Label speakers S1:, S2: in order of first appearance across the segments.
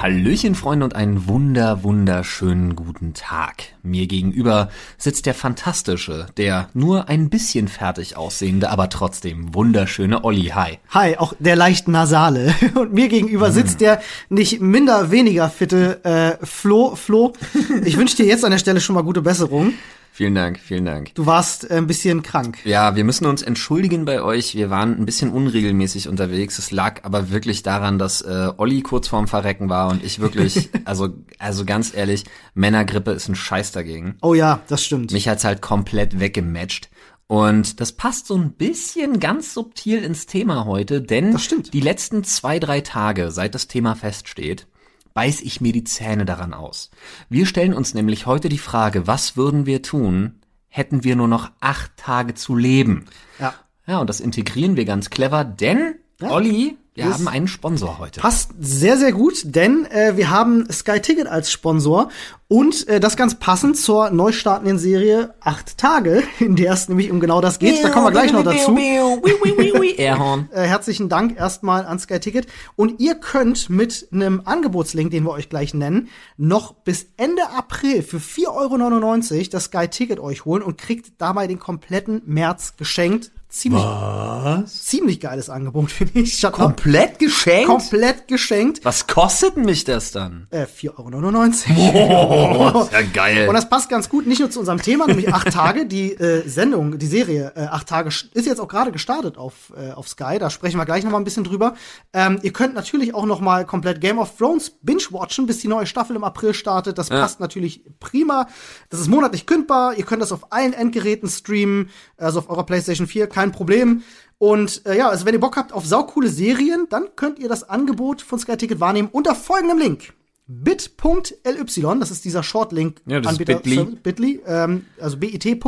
S1: Hallöchen, Freunde, und einen wunder, wunderschönen guten Tag. Mir gegenüber sitzt der fantastische, der nur ein bisschen fertig aussehende, aber trotzdem wunderschöne Olli. Hi.
S2: Hi, auch der leicht nasale. Und mir gegenüber sitzt der nicht minder weniger fitte äh, Flo. Flo, ich wünsche dir jetzt an der Stelle schon mal gute Besserung.
S1: Vielen Dank, vielen Dank.
S2: Du warst äh, ein bisschen krank.
S1: Ja, wir müssen uns entschuldigen bei euch. Wir waren ein bisschen unregelmäßig unterwegs. Es lag aber wirklich daran, dass äh, Olli kurz vorm Verrecken war und ich wirklich, also, also ganz ehrlich, Männergrippe ist ein Scheiß dagegen.
S2: Oh ja, das stimmt.
S1: Mich hat's halt komplett weggematcht. Und das passt so ein bisschen ganz subtil ins Thema heute, denn die letzten zwei, drei Tage, seit das Thema feststeht, beiß ich mir die Zähne daran aus. Wir stellen uns nämlich heute die Frage, was würden wir tun, hätten wir nur noch acht Tage zu leben?
S2: ja.
S1: Ja, und das integrieren wir ganz clever, denn,
S2: Ja.
S1: Olli, wir
S2: Das-
S1: haben einen Sponsor heute.
S2: Passt sehr, sehr gut, denn äh, wir haben Sky Ticket als Sponsor und äh, das ganz passend zur neu startenden Serie Acht Tage, in der es nämlich um genau das geht. Da kommen wir gleich noch dazu.
S1: Airhorn.
S2: Äh, herzlichen Dank erstmal an Sky Ticket. Und ihr könnt mit einem Angebotslink, den wir euch gleich nennen, noch bis Ende April für 4,99 Euro das Sky Ticket euch holen und kriegt dabei den kompletten März geschenkt. Ziemlich, ziemlich geiles Angebot, finde ich. Up.
S1: Komplett geschenkt?
S2: Komplett geschenkt.
S1: Was kostet mich das dann?
S2: Äh, 4,99 Euro.
S1: Oh, ist ja geil.
S2: Und das passt ganz gut, nicht nur zu unserem Thema, nämlich acht Tage. Die äh, Sendung, die Serie äh, acht Tage ist jetzt auch gerade gestartet auf, äh, auf Sky. Da sprechen wir gleich noch mal ein bisschen drüber. Ähm, ihr könnt natürlich auch noch mal komplett Game of Thrones binge-watchen, bis die neue Staffel im April startet. Das passt natürlich prima. Das ist monatlich kündbar. Ihr könnt das auf allen Endgeräten streamen, also auf eurer PlayStation 4, kein Problem. Und äh, ja, also wenn ihr Bock habt auf saukoole Serien, dann könnt ihr das Angebot von Sky Ticket wahrnehmen unter folgendem Link bit.ly, das ist dieser Shortlink
S1: Ja, das ist
S2: Anbieter
S1: Bitly.
S2: Bitly, ähm, also bit.ly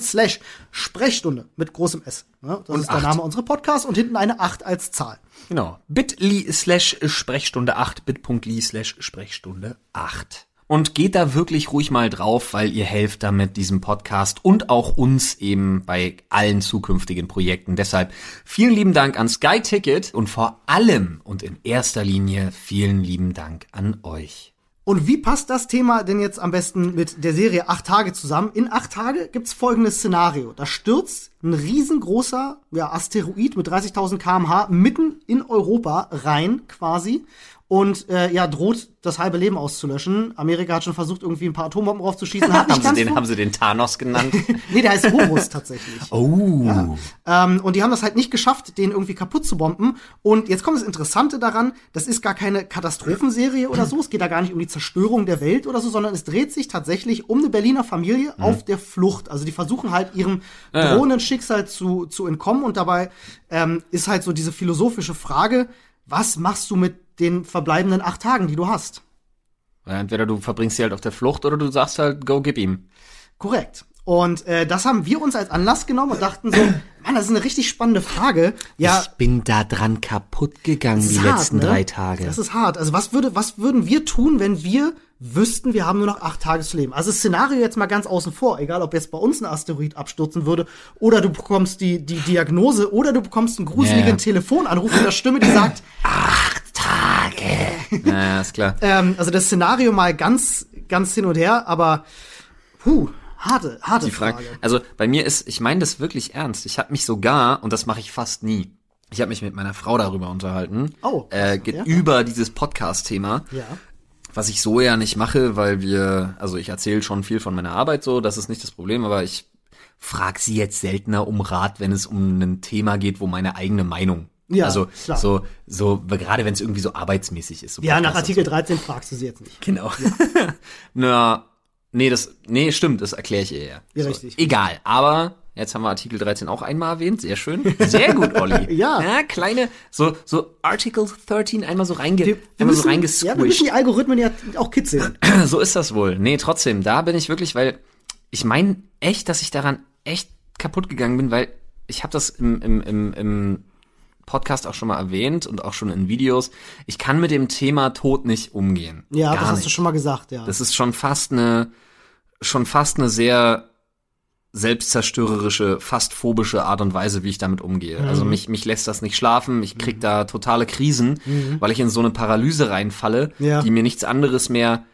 S2: slash Sprechstunde mit großem S. Ja, das ist der
S1: acht.
S2: Name unserer Podcasts und hinten eine 8 als Zahl.
S1: Genau. bit.ly slash Sprechstunde 8, bit.ly slash Sprechstunde 8. Und geht da wirklich ruhig mal drauf, weil ihr helft damit diesem Podcast und auch uns eben bei allen zukünftigen Projekten. Deshalb vielen lieben Dank an Sky Ticket und vor allem und in erster Linie vielen lieben Dank an euch.
S2: Und wie passt das Thema denn jetzt am besten mit der Serie acht Tage zusammen? In acht Tage gibt's folgendes Szenario. Da stürzt ein riesengroßer ja, Asteroid mit 30.000 kmh mitten in Europa rein quasi und äh, ja droht das halbe Leben auszulöschen. Amerika hat schon versucht irgendwie ein paar Atombomben draufzuschießen. Hat nicht
S1: Haben sie,
S2: ganz
S1: den,
S2: fu-
S1: haben sie den Thanos genannt?
S2: nee, der heißt Horus tatsächlich.
S1: Oh.
S2: Ähm, und die haben das halt nicht geschafft, den irgendwie kaputt zu bomben. Und jetzt kommt das Interessante daran, das ist gar keine Katastrophenserie oder so. Es geht da gar nicht um die Zerstörung der Welt oder so, sondern es dreht sich tatsächlich um eine Berliner Familie auf der Flucht. Also die versuchen halt ihrem drohenden Schicksal zu, zu entkommen. Und dabei ähm, ist halt so diese philosophische Frage, was machst du mit den verbleibenden acht Tagen, die du hast?
S1: Entweder du verbringst sie halt auf der Flucht oder du sagst halt, go gib ihm.
S2: Korrekt. Und äh, das haben wir uns als Anlass genommen und dachten so, Mann, das ist eine richtig spannende Frage. Ja,
S1: Ich bin da dran kaputt gegangen die
S2: hart,
S1: letzten
S2: ne?
S1: drei Tage.
S2: Das ist hart. Also was würde, was würden wir tun, wenn wir wüssten, wir haben nur noch acht Tage zu leben? Also das Szenario jetzt mal ganz außen vor, egal ob jetzt bei uns ein Asteroid abstürzen würde oder du bekommst die, die Diagnose oder du bekommst einen gruseligen
S1: ja.
S2: Telefonanruf mit der Stimme, die sagt,
S1: ja, ja, ist klar.
S2: ähm, also das Szenario mal ganz, ganz hin und her, aber puh, harte, harte
S1: Die Frage.
S2: Frage.
S1: Also bei mir ist, ich meine das wirklich ernst. Ich habe mich sogar, und das mache ich fast nie, ich habe mich mit meiner Frau darüber unterhalten.
S2: Oh,
S1: äh, geht
S2: ja.
S1: über dieses Podcast-Thema.
S2: Ja.
S1: Was ich so ja nicht mache, weil wir, also ich erzähle schon viel von meiner Arbeit so, das ist nicht das Problem, aber ich frage sie jetzt seltener um Rat, wenn es um ein Thema geht, wo meine eigene Meinung.
S2: Ja,
S1: also
S2: klar.
S1: so, so gerade wenn es irgendwie so arbeitsmäßig ist. So
S2: Ja, nach Artikel
S1: so.
S2: 13 fragst du sie jetzt nicht.
S1: Genau. Na, nee, das, nee, stimmt, das erkläre ich ihr ja.
S2: Ja, richtig.
S1: Egal, aber jetzt haben wir Artikel 13 auch einmal erwähnt, sehr schön. Sehr gut, Olli.
S2: Ja.
S1: ja. kleine, so, so Article 13 einmal so reinge,
S2: Wir, wir
S1: einmal so
S2: müssen, ja, wir müssen
S1: reingesquished.
S2: die Algorithmen ja auch kitzeln.
S1: so ist das wohl. Nee, trotzdem, da bin ich wirklich, weil ich meine echt, dass ich daran echt kaputt gegangen bin, weil ich habe das im, im, im, im Podcast auch schon mal erwähnt und auch schon in Videos. Ich kann mit dem Thema Tod nicht umgehen.
S2: Ja,
S1: Gar
S2: das hast
S1: nicht.
S2: du schon mal gesagt, ja.
S1: Das ist schon fast eine, schon fast eine sehr selbstzerstörerische, fast phobische Art und Weise, wie ich damit umgehe. Also mich, mich lässt das nicht schlafen, ich krieg da totale Krisen, weil ich in so eine Paralyse reinfalle,
S2: Ja.
S1: die mir nichts anderes mehr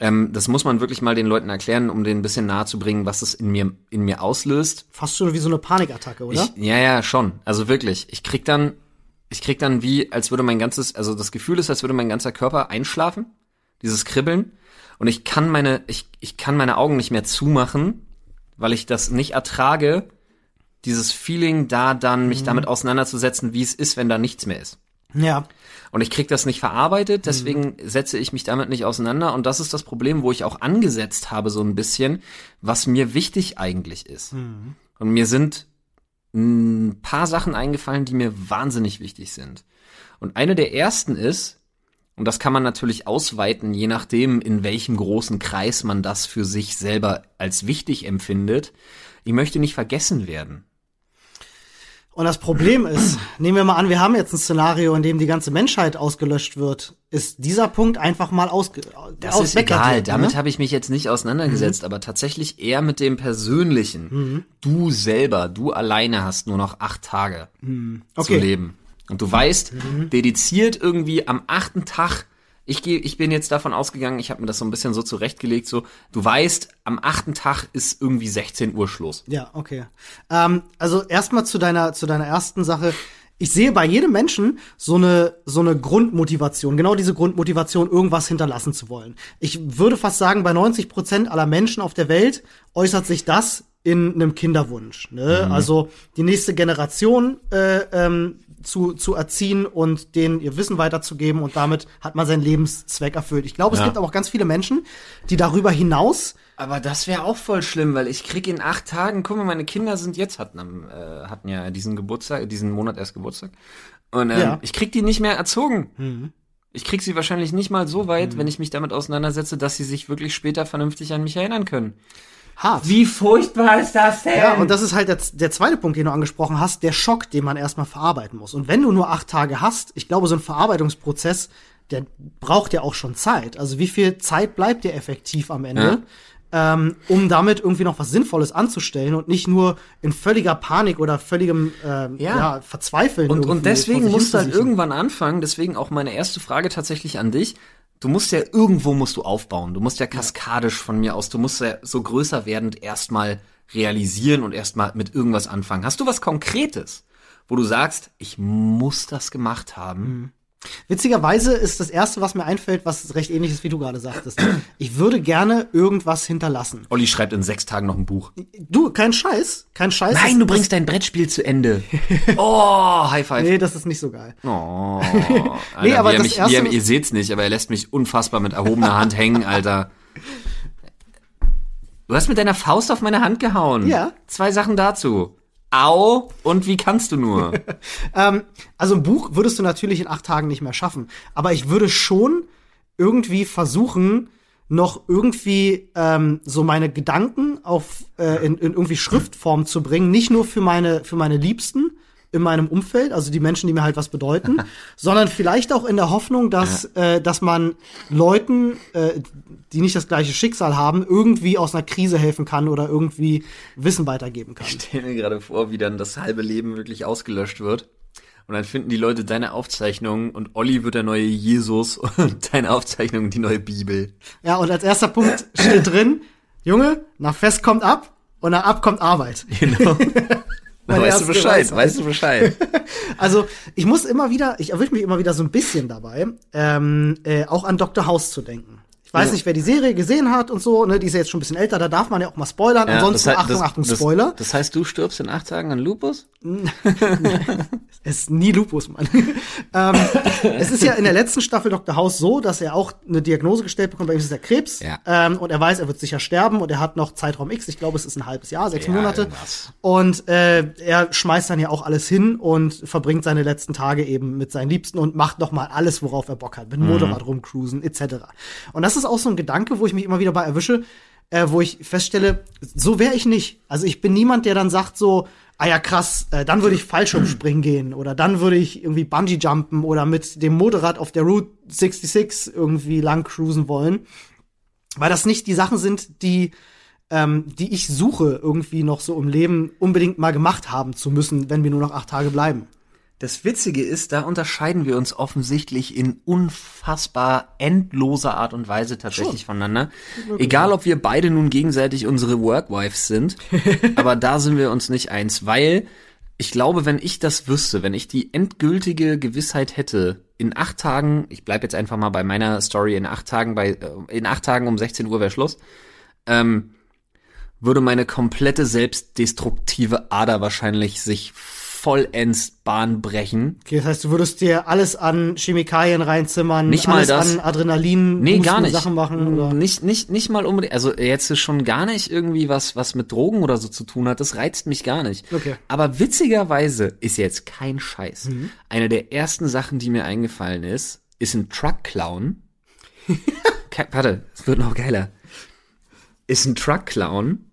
S1: ähm, das muss man wirklich mal den Leuten erklären, um denen ein bisschen nahe zu bringen, was es in mir, in mir auslöst.
S2: Fast schon wie so eine Panikattacke, oder?
S1: Ich, ja, ja, schon. Also wirklich. Ich krieg dann, ich krieg dann wie, als würde mein ganzes, also das Gefühl ist, als würde mein ganzer Körper einschlafen. Dieses Kribbeln. Und ich kann meine, ich, ich kann meine Augen nicht mehr zumachen, weil ich das nicht ertrage, dieses Feeling da dann, mich damit auseinanderzusetzen, wie es ist, wenn da nichts mehr ist.
S2: ja.
S1: Und ich krieg das nicht verarbeitet, deswegen setze ich mich damit nicht auseinander. Und das ist das Problem, wo ich auch angesetzt habe, so ein bisschen, was mir wichtig eigentlich ist. Und mir sind ein paar Sachen eingefallen, die mir wahnsinnig wichtig sind. Und eine der ersten ist, und das kann man natürlich ausweiten, je nachdem, in welchem großen Kreis man das für sich selber als wichtig empfindet. Ich möchte nicht vergessen werden.
S2: Und das Problem ist, nehmen wir mal an, wir haben jetzt ein Szenario, in dem die ganze Menschheit ausgelöscht wird, ist dieser Punkt einfach mal ausge
S1: Das
S2: aus
S1: ist egal,
S2: wegradiert,
S1: damit
S2: ne?
S1: habe ich mich jetzt nicht auseinandergesetzt, aber tatsächlich eher mit dem Persönlichen. Du selber, du alleine hast nur noch acht Tage zu
S2: Okay.
S1: leben. Und du weißt, dediziert irgendwie am achten Tag, ich gehe, ich bin jetzt davon ausgegangen, ich habe mir das so ein bisschen so zurechtgelegt, so, du weißt, am achten Tag ist irgendwie 16 Uhr Schluss.
S2: Ja, okay. Ähm, also erstmal zu deiner zu deiner ersten Sache. Ich sehe bei jedem Menschen so eine so eine Grundmotivation, genau diese Grundmotivation, irgendwas hinterlassen zu wollen. Ich würde fast sagen, bei 90 Prozent aller Menschen auf der Welt äußert sich das in einem Kinderwunsch. Ne? Also die nächste Generation äh, ähm, zu, zu erziehen und denen ihr Wissen weiterzugeben und damit hat man seinen Lebenszweck erfüllt. Ich glaube, es
S1: Ja.
S2: gibt aber auch ganz viele Menschen, die darüber hinaus
S1: Aber das wäre auch voll schlimm, weil ich krieg in acht Tagen, guck mal, meine Kinder sind jetzt, hatten, am, äh, hatten ja diesen Geburtstag, diesen Monat erst Geburtstag. Und ähm,
S2: Ja.
S1: ich krieg die nicht mehr erzogen. Ich krieg sie wahrscheinlich nicht mal so weit, wenn ich mich damit auseinandersetze, dass sie sich wirklich später vernünftig an mich erinnern können.
S2: Hart.
S1: Wie furchtbar ist das denn?
S2: Ja, und das ist halt der, der zweite Punkt, den du angesprochen hast, der Schock, den man erstmal verarbeiten muss. Und wenn du nur acht Tage hast, ich glaube, so ein Verarbeitungsprozess, der braucht ja auch schon Zeit. Also wie viel Zeit bleibt dir effektiv am Ende, ähm, um damit irgendwie noch was Sinnvolles anzustellen und nicht nur in völliger Panik oder völligem ähm, ja.
S1: Ja.
S2: Verzweifeln.
S1: Und, und deswegen musst du halt irgendwann anfangen, deswegen auch meine erste Frage tatsächlich an dich. Du musst ja irgendwo musst du aufbauen. Du musst ja kaskadisch von mir aus, du musst ja so größer werdend erstmal realisieren und erstmal mit irgendwas anfangen. Hast du was Konkretes, wo du sagst, ich muss das gemacht haben?
S2: Witzigerweise ist das erste, was mir einfällt, was recht ähnlich ist, wie du gerade sagtest. Ich würde gerne irgendwas hinterlassen.
S1: Olli schreibt in sechs Tagen noch ein Buch.
S2: Du, kein Scheiß, kein Scheiß.
S1: Nein, du bringst dein Brettspiel zu Ende. Oh, High Five.
S2: Nee, das ist nicht so geil.
S1: Oh, Alter,
S2: Nee, aber
S1: er
S2: das
S1: mich,
S2: erste-
S1: er, ihr seht's nicht, aber er lässt mich unfassbar mit erhobener Hand hängen, Alter. Du hast mit deiner Faust auf meine Hand gehauen.
S2: Ja.
S1: Zwei Sachen dazu. Au und wie kannst du nur?
S2: Ähm, also ein Buch würdest du natürlich in acht Tagen nicht mehr schaffen. Aber ich würde schon irgendwie versuchen, noch irgendwie ähm, so meine Gedanken auf äh, in, in irgendwie Schriftform zu bringen, nicht nur für meine für meine Liebsten in meinem Umfeld, also die Menschen, die mir halt was bedeuten, sondern vielleicht auch in der Hoffnung, dass äh, dass man Leuten, äh, die nicht das gleiche Schicksal haben, irgendwie aus einer Krise helfen kann oder irgendwie Wissen weitergeben kann.
S1: Ich stell mir gerade vor, wie dann das halbe Leben wirklich ausgelöscht wird. Und dann finden die Leute deine Aufzeichnungen und Olli wird der neue Jesus und deine Aufzeichnungen die neue Bibel.
S2: Ja, und als erster Punkt steht drin, Junge, nach Fest kommt ab und nach ab kommt Arbeit.
S1: Genau. Weißt du Bescheid,
S2: Weisheit.
S1: weißt du Bescheid.
S2: Also ich muss immer wieder, ich erwische mich immer wieder so ein bisschen dabei, ähm, äh, auch an Dr. House zu denken. Ich weiß
S1: Ja.
S2: nicht, wer die Serie gesehen hat und so, ne, die ist ja jetzt schon ein bisschen älter, da darf man ja auch mal spoilern. Ansonsten,
S1: das,
S2: Achtung,
S1: das,
S2: Achtung,
S1: das,
S2: Spoiler.
S1: Das heißt, du stirbst in acht Tagen an Lupus?
S2: Es ist nie Lupus, Mann. ähm, es ist ja in der letzten Staffel Dr. House so, dass er auch eine Diagnose gestellt bekommt, bei ihm ist es der Krebs.
S1: Ja.
S2: Ähm, und er weiß, er wird sicher sterben und er hat noch Zeitraum X, ich glaube, es ist ein halbes Jahr, sechs
S1: Ja,
S2: Monate.
S1: irgendwas.
S2: Und äh, er schmeißt dann ja auch alles hin und verbringt seine letzten Tage eben mit seinen Liebsten und macht noch mal alles, worauf er Bock hat, mit dem Motorrad rumcruisen etc. Und das ist auch so ein Gedanke, wo ich mich immer wieder bei erwische, äh, wo ich feststelle, so wäre ich nicht. Also ich bin niemand, der dann sagt so, ah ja krass, äh, dann würde ich Fallschirmspringen gehen oder dann würde ich irgendwie Bungee jumpen oder mit dem Motorrad auf der Route 66 irgendwie lang cruisen wollen, weil das nicht die Sachen sind, die ähm, die ich suche, irgendwie noch so im Leben unbedingt mal gemacht haben zu müssen, wenn wir nur noch acht Tage bleiben.
S1: Das Witzige ist, da unterscheiden wir uns offensichtlich in unfassbar endloser Art und Weise tatsächlich
S2: Schon.
S1: voneinander. Egal, ob wir beide nun gegenseitig unsere Workwives sind, aber da sind wir uns nicht eins, weil ich glaube, wenn ich das wüsste, wenn ich die endgültige Gewissheit hätte, in acht Tagen, ich bleib jetzt einfach mal bei meiner Story, in acht Tagen bei, äh, in acht Tagen um 16 Uhr wäre Schluss, ähm, würde meine komplette selbstdestruktive Ader wahrscheinlich sich vollends Bahn brechen.
S2: Okay, das heißt, du würdest dir alles an Chemikalien reinzimmern,
S1: Nicht mal
S2: alles
S1: das.
S2: an Adrenalin,
S1: Nee, gar nicht.
S2: Sachen machen oder?
S1: Nicht, nicht, nicht mal unbedingt, also jetzt ist schon gar nicht irgendwie was, was mit Drogen oder so zu tun hat. Das reizt mich gar nicht.
S2: Okay.
S1: Aber witzigerweise ist jetzt kein Scheiß.
S2: Mhm.
S1: Eine der ersten Sachen, die mir eingefallen ist, ist ein Truck. Ke- Warte, es wird noch geiler. Ist ein Truck klauen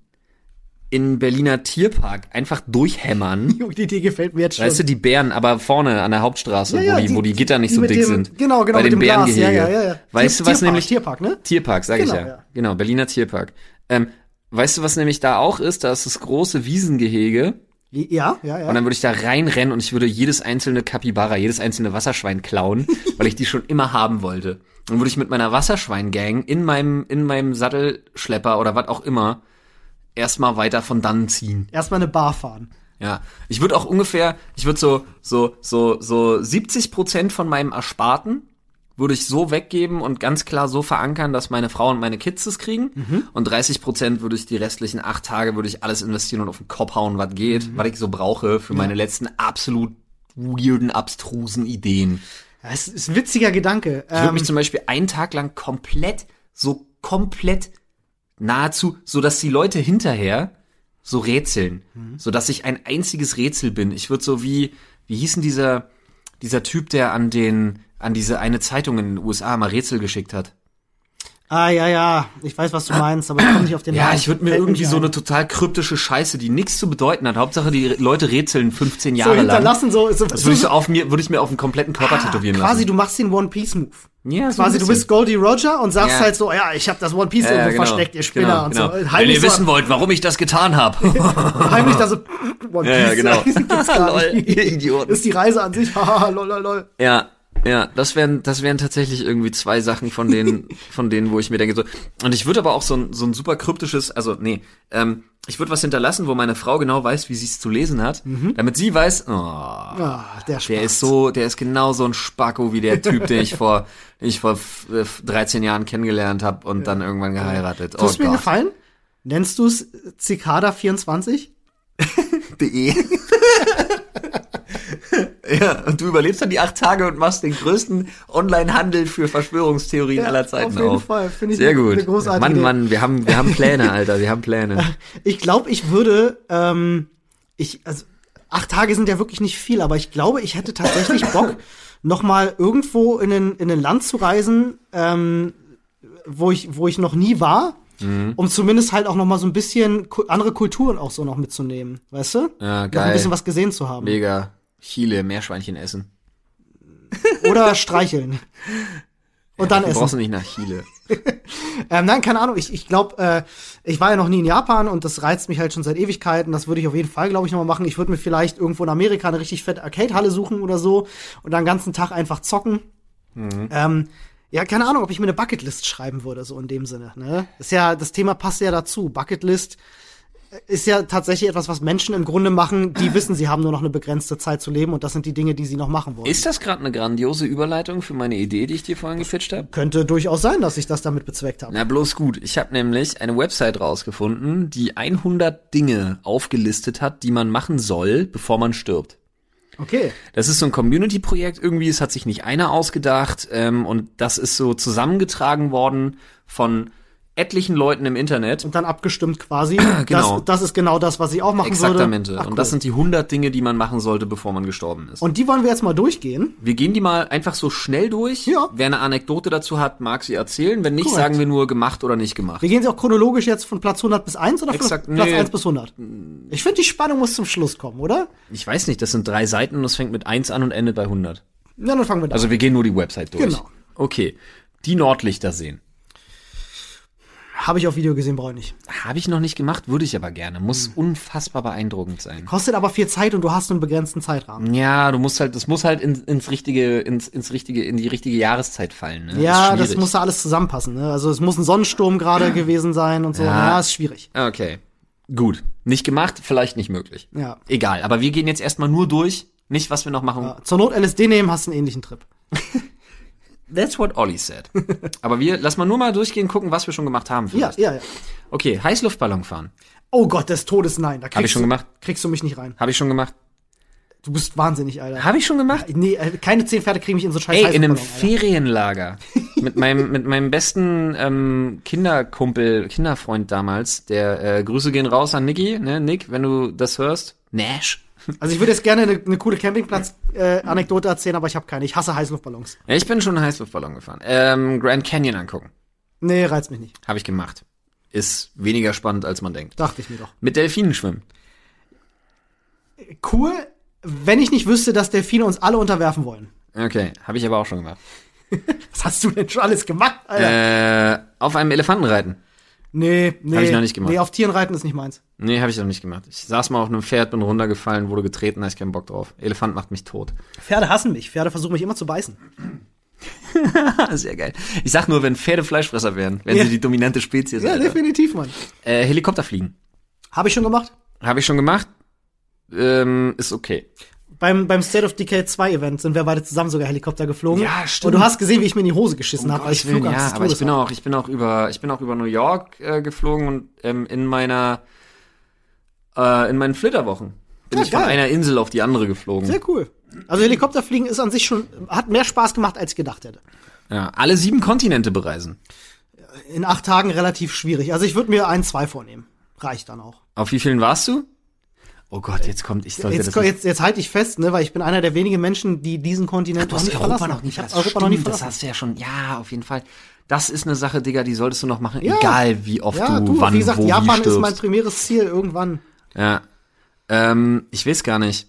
S1: in Berliner Tierpark einfach durchhämmern.
S2: Die Idee gefällt mir jetzt schon.
S1: Weißt du, die Bären, aber vorne an der Hauptstraße,
S2: Ja, ja,
S1: wo, die,
S2: die-
S1: wo die Gitter nicht so dick
S2: dem-
S1: sind.
S2: genau, genau,
S1: Bei.
S2: Ja,
S1: Bärengehege.
S2: ja, ja, ja.
S1: Weißt du, was
S2: Tierpark,
S1: nämlich
S2: Tierpark, ne?
S1: Tierpark, sag
S2: Genau,
S1: ich ja.
S2: ja.
S1: Genau, Berliner Tierpark. Ähm, weißt du, was nämlich da auch ist? Da ist das große Wiesengehege.
S2: Ja, ja, ja.
S1: Und dann würde ich da reinrennen und ich würde jedes einzelne Kapibara, jedes einzelne Wasserschwein klauen, weil ich die schon immer haben wollte. Dann würde ich mit meiner Wasserschwein-Gang in meinem, in meinem Sattelschlepper oder was auch immer erstmal weiter von dann ziehen.
S2: Erstmal eine Bar fahren.
S1: Ja, ich würde auch ungefähr, ich würde so so so so 70 Prozent von meinem Ersparten würde ich so weggeben und ganz klar so verankern, dass meine Frau und meine Kids es kriegen. Und 30 Prozent würde ich die restlichen acht Tage würde ich alles investieren und auf den Kopf hauen, was geht, was ich so brauche für meine letzten absolut weirden, abstrusen Ideen.
S2: Ja, es ist ein witziger Gedanke.
S1: Ich würde
S2: Ähm,
S1: mich zum Beispiel einen Tag lang komplett, so komplett nahezu, so dass die Leute hinterher so rätseln, so dass ich ein einziges Rätsel bin. Ich würde so wie, wie hieß denn dieser, dieser Typ, der an den, an diese eine Zeitung in den USA mal Rätsel geschickt hat?
S2: Ah, ja, ja. Ich weiß, was du meinst, aber ich komme nicht auf den
S1: Ja,
S2: Namen.
S1: ich würde mir
S2: Fällt
S1: irgendwie so
S2: ein.
S1: eine total kryptische Scheiße, die nichts zu bedeuten hat. Hauptsache die Leute rätseln 15
S2: so
S1: Jahre lang.
S2: hinterlassen, so, so,
S1: Das würde ich so auf mir, würde ich mir auf den kompletten Körper tätowieren lassen.
S2: quasi, du machst den One Piece Move.
S1: ja, so ein
S2: Quasi, du
S1: bisschen.
S2: bist Goldie Roger und sagst
S1: Ja.
S2: halt so, ja, ich habe das One Piece
S1: Ja,
S2: irgendwo
S1: genau,
S2: versteckt, ihr Spinner
S1: genau,
S2: und
S1: genau.
S2: so.
S1: Wenn ihr
S2: so,
S1: wissen wollt, warum ich das getan habe.
S2: heimlich da so, One Piece.
S1: Ja, ja, genau.
S2: Gibt's gar
S1: Lol,
S2: nicht.
S1: ihr Idioten.
S2: Ist die Reise an sich, haha, lol, lol, lol.
S1: Ja, ja, das wären, das wären tatsächlich irgendwie zwei Sachen von denen, von denen, wo ich mir denke so. Und ich würde aber auch so ein, so ein super kryptisches, also nee, ähm, ich würde was hinterlassen, wo meine Frau genau weiß, wie sie es zu lesen hat, damit sie weiß, oh,
S2: Ah, der
S1: der ist so, der ist genau so ein Spacko wie der Typ, den ich vor, den ich vor f- f- 13 Jahren kennengelernt habe und dann irgendwann geheiratet. Oh
S2: Tust mir
S1: Gott.
S2: gefallen? Nennst du es Cicada 24?
S1: De. ja, und du überlebst dann die acht Tage und machst den größten Online-Handel für Verschwörungstheorien aller Zeiten
S2: auf jeden
S1: auf.
S2: Fall. Finde ich
S1: Sehr
S2: eine-
S1: gut.
S2: eine großartige
S1: Mann,
S2: Idee.
S1: Mann, wir haben, wir haben Pläne, Alter, wir haben Pläne.
S2: Ich glaube, ich würde, ähm, ich, also acht Tage sind ja wirklich nicht viel, aber ich glaube, ich hätte tatsächlich Bock, noch mal irgendwo in ein, in ein Land zu reisen, ähm, wo ich, wo ich noch nie war,
S1: Mhm.
S2: um zumindest halt auch noch mal so ein bisschen andere Kulturen auch so noch mitzunehmen, weißt du?
S1: Ja,
S2: Noch
S1: geil.
S2: ein bisschen was gesehen zu haben.
S1: Mega. Chile, Meerschweinchen essen.
S2: Oder streicheln. Und dann
S1: Du brauchst
S2: essen.
S1: nicht nach Chile.
S2: Ähm, nein, keine Ahnung. Ich, ich glaube, äh, ich war ja noch nie in Japan und das reizt mich halt schon seit Ewigkeiten. Das würde ich auf jeden Fall, glaube ich, noch mal machen. Ich würde mir vielleicht irgendwo in Amerika eine richtig fette Arcade-Halle suchen oder so und dann den ganzen Tag einfach zocken. Ähm, ja, keine Ahnung, ob ich mir eine Bucketlist schreiben würde, so in dem Sinne. Ne? Ist ja, das Thema passt ja dazu. Bucketlist ist ja tatsächlich etwas, was Menschen im Grunde machen, die wissen, sie haben nur noch eine begrenzte Zeit zu leben und das sind die Dinge, die sie noch machen wollen.
S1: Ist das gerade eine grandiose Überleitung für meine Idee, die ich dir vorhin gepitcht habe?
S2: Könnte durchaus sein, dass ich das damit bezweckt habe.
S1: Na bloß gut. Ich habe nämlich eine Website rausgefunden, die 100 Dinge aufgelistet hat, die man machen soll, bevor man stirbt.
S2: Okay.
S1: Das ist so ein Community-Projekt irgendwie, es hat sich nicht einer ausgedacht ähm, und das ist so zusammengetragen worden von etlichen Leuten im Internet.
S2: Und dann abgestimmt quasi.
S1: Genau.
S2: Das, das ist genau das, was ich auch machen
S1: Exaktamente.
S2: würde. Ach,
S1: Und das
S2: cool.
S1: sind die 100 Dinge, die man machen sollte, bevor man gestorben ist.
S2: Und die wollen wir jetzt mal durchgehen.
S1: wir gehen die mal einfach so schnell durch.
S2: Ja.
S1: Wer eine Anekdote dazu hat, mag sie erzählen. Wenn nicht,
S2: Korrekt.
S1: sagen wir nur gemacht oder nicht gemacht.
S2: Wir gehen sie auch chronologisch jetzt von Platz 100 bis 1 oder von
S1: Exakt,
S2: Platz
S1: nee.
S2: 1 bis 100? Ich finde, die Spannung muss zum Schluss kommen, oder?
S1: Ich weiß nicht, das sind drei Seiten und es fängt mit 1 an und endet bei 100.
S2: Ja, dann fangen wir da
S1: Also wir gehen nur die Website durch.
S2: Genau.
S1: Okay. Die Nordlichter sehen.
S2: Habe ich auf Video gesehen, brauche ich nicht.
S1: Habe ich noch nicht gemacht, würde ich aber gerne. Muss
S2: Hm.
S1: unfassbar beeindruckend sein.
S2: Kostet aber viel Zeit und du hast einen begrenzten Zeitrahmen.
S1: Ja, du musst halt, das muss halt ins, ins richtige, ins, ins richtige, in die richtige Jahreszeit fallen. Ne?
S2: Ja, das
S1: schwierig.
S2: muss da alles zusammenpassen. Ne? Also es muss ein Sonnensturm gerade gewesen sein und so.
S1: Ja.
S2: Ja, ist schwierig.
S1: Okay. Gut. Nicht gemacht, vielleicht nicht möglich.
S2: Ja.
S1: Egal. Aber wir gehen jetzt erstmal nur durch. Nicht, was wir noch machen.
S2: Ja, Zur Not LSD nehmen, hast einen ähnlichen Trip.
S1: That's what Ollie said. aber wir, lass mal nur mal durchgehen, gucken, was wir schon gemacht haben.
S2: Ja,
S1: vielleicht.
S2: ja, ja.
S1: Okay, Heißluftballon fahren.
S2: Oh Gott, des Todes nein. Da kriegst
S1: Hab ich schon
S2: du,
S1: gemacht.
S2: Kriegst du mich nicht rein.
S1: Habe ich schon gemacht.
S2: Du bist wahnsinnig, Alter.
S1: Habe ich schon gemacht?
S2: Nee, äh, keine zehn Pferde kriegen mich in so scheiß
S1: Ey, in einem
S2: Alter.
S1: Ferienlager mit meinem mit meinem besten ähm, Kinderkumpel, Kinderfreund damals. Der äh, Grüße gehen raus an Nicky, ne, Nick, wenn du das hörst. Nash.
S2: Also ich würde jetzt gerne eine, eine coole Campingplatz-Anekdote erzählen, aber ich habe keine. Ich hasse Heißluftballons.
S1: Ich bin schon einen Heißluftballon gefahren. Ähm, Grand Canyon angucken.
S2: Nee, reizt mich nicht.
S1: Habe ich gemacht. Ist weniger spannend, als man denkt.
S2: Dachte ich mir doch.
S1: Mit Delfinen schwimmen.
S2: Cool, wenn ich nicht wüsste, dass Delfine uns alle unterwerfen wollen.
S1: Okay, habe ich aber auch schon gemacht.
S2: Was hast du denn schon alles gemacht, Alter?
S1: Äh, auf einem Elefanten reiten.
S2: Nee, nee.
S1: hab ich noch nicht gemacht.
S2: Nee, auf Tieren reiten ist nicht meins.
S1: Nee, habe ich noch nicht gemacht. Ich saß mal auf einem Pferd, bin runtergefallen, wurde getreten, da ich keinen Bock drauf. Elefant macht mich tot.
S2: Pferde hassen mich. Pferde versuchen mich immer zu beißen.
S1: Sehr geil. Ich sag nur, wenn Pferde Fleischfresser wären, wenn
S2: Ja.
S1: sie die dominante Spezies
S2: Ja,
S1: Alter.
S2: definitiv, Mann.
S1: Äh, Helikopterfliegen.
S2: Habe ich schon gemacht.
S1: Habe ich schon gemacht. Ähm, ist okay.
S2: Beim, beim State of Decay 2 Event sind wir beide zusammen sogar Helikopter geflogen.
S1: Ja, stimmt.
S2: Und du hast gesehen, wie ich mir in die Hose geschissen habe, weil ich Flugangst
S1: ja, aber ich bin auch, ich bin auch über, ich bin auch über New York äh, geflogen und ähm, in meiner, äh, in meinen Flitterwochen bin
S2: Ja,
S1: ich von
S2: geil.
S1: einer Insel auf die andere geflogen.
S2: Sehr cool. Also Helikopterfliegen ist an sich schon, hat mehr Spaß gemacht, als ich gedacht hätte.
S1: Ja, alle sieben Kontinente bereisen.
S2: In acht Tagen relativ schwierig. Also ich würde mir ein, zwei vornehmen. Reicht dann auch.
S1: Auf wie vielen warst du? Oh Gott, jetzt kommt, ich sollte
S2: Jetzt,
S1: das nicht-
S2: jetzt, jetzt halte ich fest, ne, weil ich bin einer der wenigen Menschen, die diesen Kontinent
S1: Du hast
S2: nicht
S1: Europa
S2: verlassen
S1: noch nie
S2: Ich habe
S1: verlassen.
S2: Europa noch nie
S1: Stimmt, Das
S2: verlassen.
S1: hast du ja schon. Ja, auf jeden Fall. Das ist eine Sache, Digga, die solltest du noch machen,
S2: Ja.
S1: egal wie oft
S2: Ja,
S1: du,
S2: du,
S1: wann,
S2: wie gesagt,
S1: wo,
S2: Japan
S1: wie
S2: ist mein primäres Ziel irgendwann.
S1: Ja. Ähm, ich weiß gar nicht.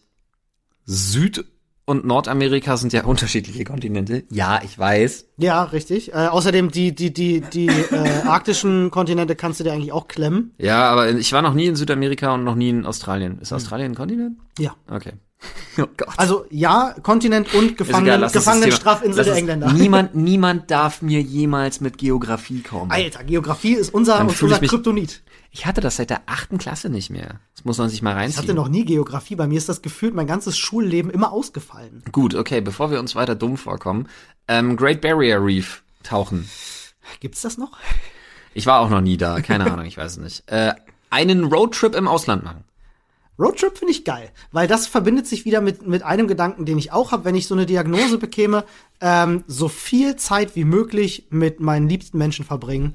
S1: Süd- und Nordamerika sind ja unterschiedliche Kontinente. Ja, ich weiß.
S2: Ja, richtig. Äh, außerdem die die die die äh, arktischen Kontinente kannst du dir eigentlich auch klemmen.
S1: Ja, aber ich war noch nie in Südamerika und noch nie in Australien.
S2: Hm.
S1: Ist Australien ein Kontinent?
S2: Ja.
S1: Okay. Oh Gott.
S2: Also ja, Kontinent und Gefangenen, Gefangenenstrafinsel der Engländer.
S1: Niemand, niemand darf mir jemals mit Geografie kommen.
S2: Alter, Geografie ist unser, unser Kryptonit.
S1: Ich hatte das seit der achten Klasse nicht mehr. Das muss man sich mal
S2: Ich
S1: reinziehen.
S2: hatte noch nie Geografie. Bei mir ist das gefühlt mein ganzes Schulleben immer ausgefallen.
S1: Gut, okay, bevor wir uns weiter dumm vorkommen. Ähm, Great Barrier Reef tauchen.
S2: Gibt's das noch?
S1: Ich war auch noch nie da, keine Ahnung, ich weiß es nicht. Äh, einen Roadtrip im Ausland machen.
S2: Roadtrip finde ich geil, weil das verbindet sich wieder mit, mit einem Gedanken, den ich auch habe, wenn ich so eine Diagnose bekäme, ähm, so viel Zeit wie möglich mit meinen liebsten Menschen verbringen.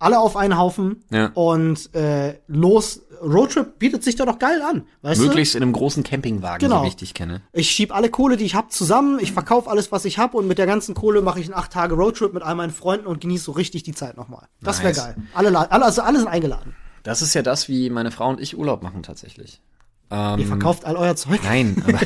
S2: Alle auf einen Haufen
S1: Ja.
S2: und äh, los. Roadtrip bietet sich da doch geil an, weißt
S1: Möglichst in einem großen Campingwagen,
S2: Genau.
S1: so wie ich dich kenne.
S2: du? Ich schieb alle Kohle, die ich hab, zusammen. Ich verkaufe alles, was ich hab und mit der ganzen Kohle mache ich einen acht Tage Roadtrip mit all meinen Freunden und genieße so richtig die Zeit nochmal. Das wäre
S1: Nice.
S2: geil. Alle, alle, also alle sind eingeladen.
S1: Das ist ja das, wie meine Frau und ich Urlaub machen tatsächlich. Ähm,
S2: Ihr verkauft all euer Zeug.
S1: Nein, aber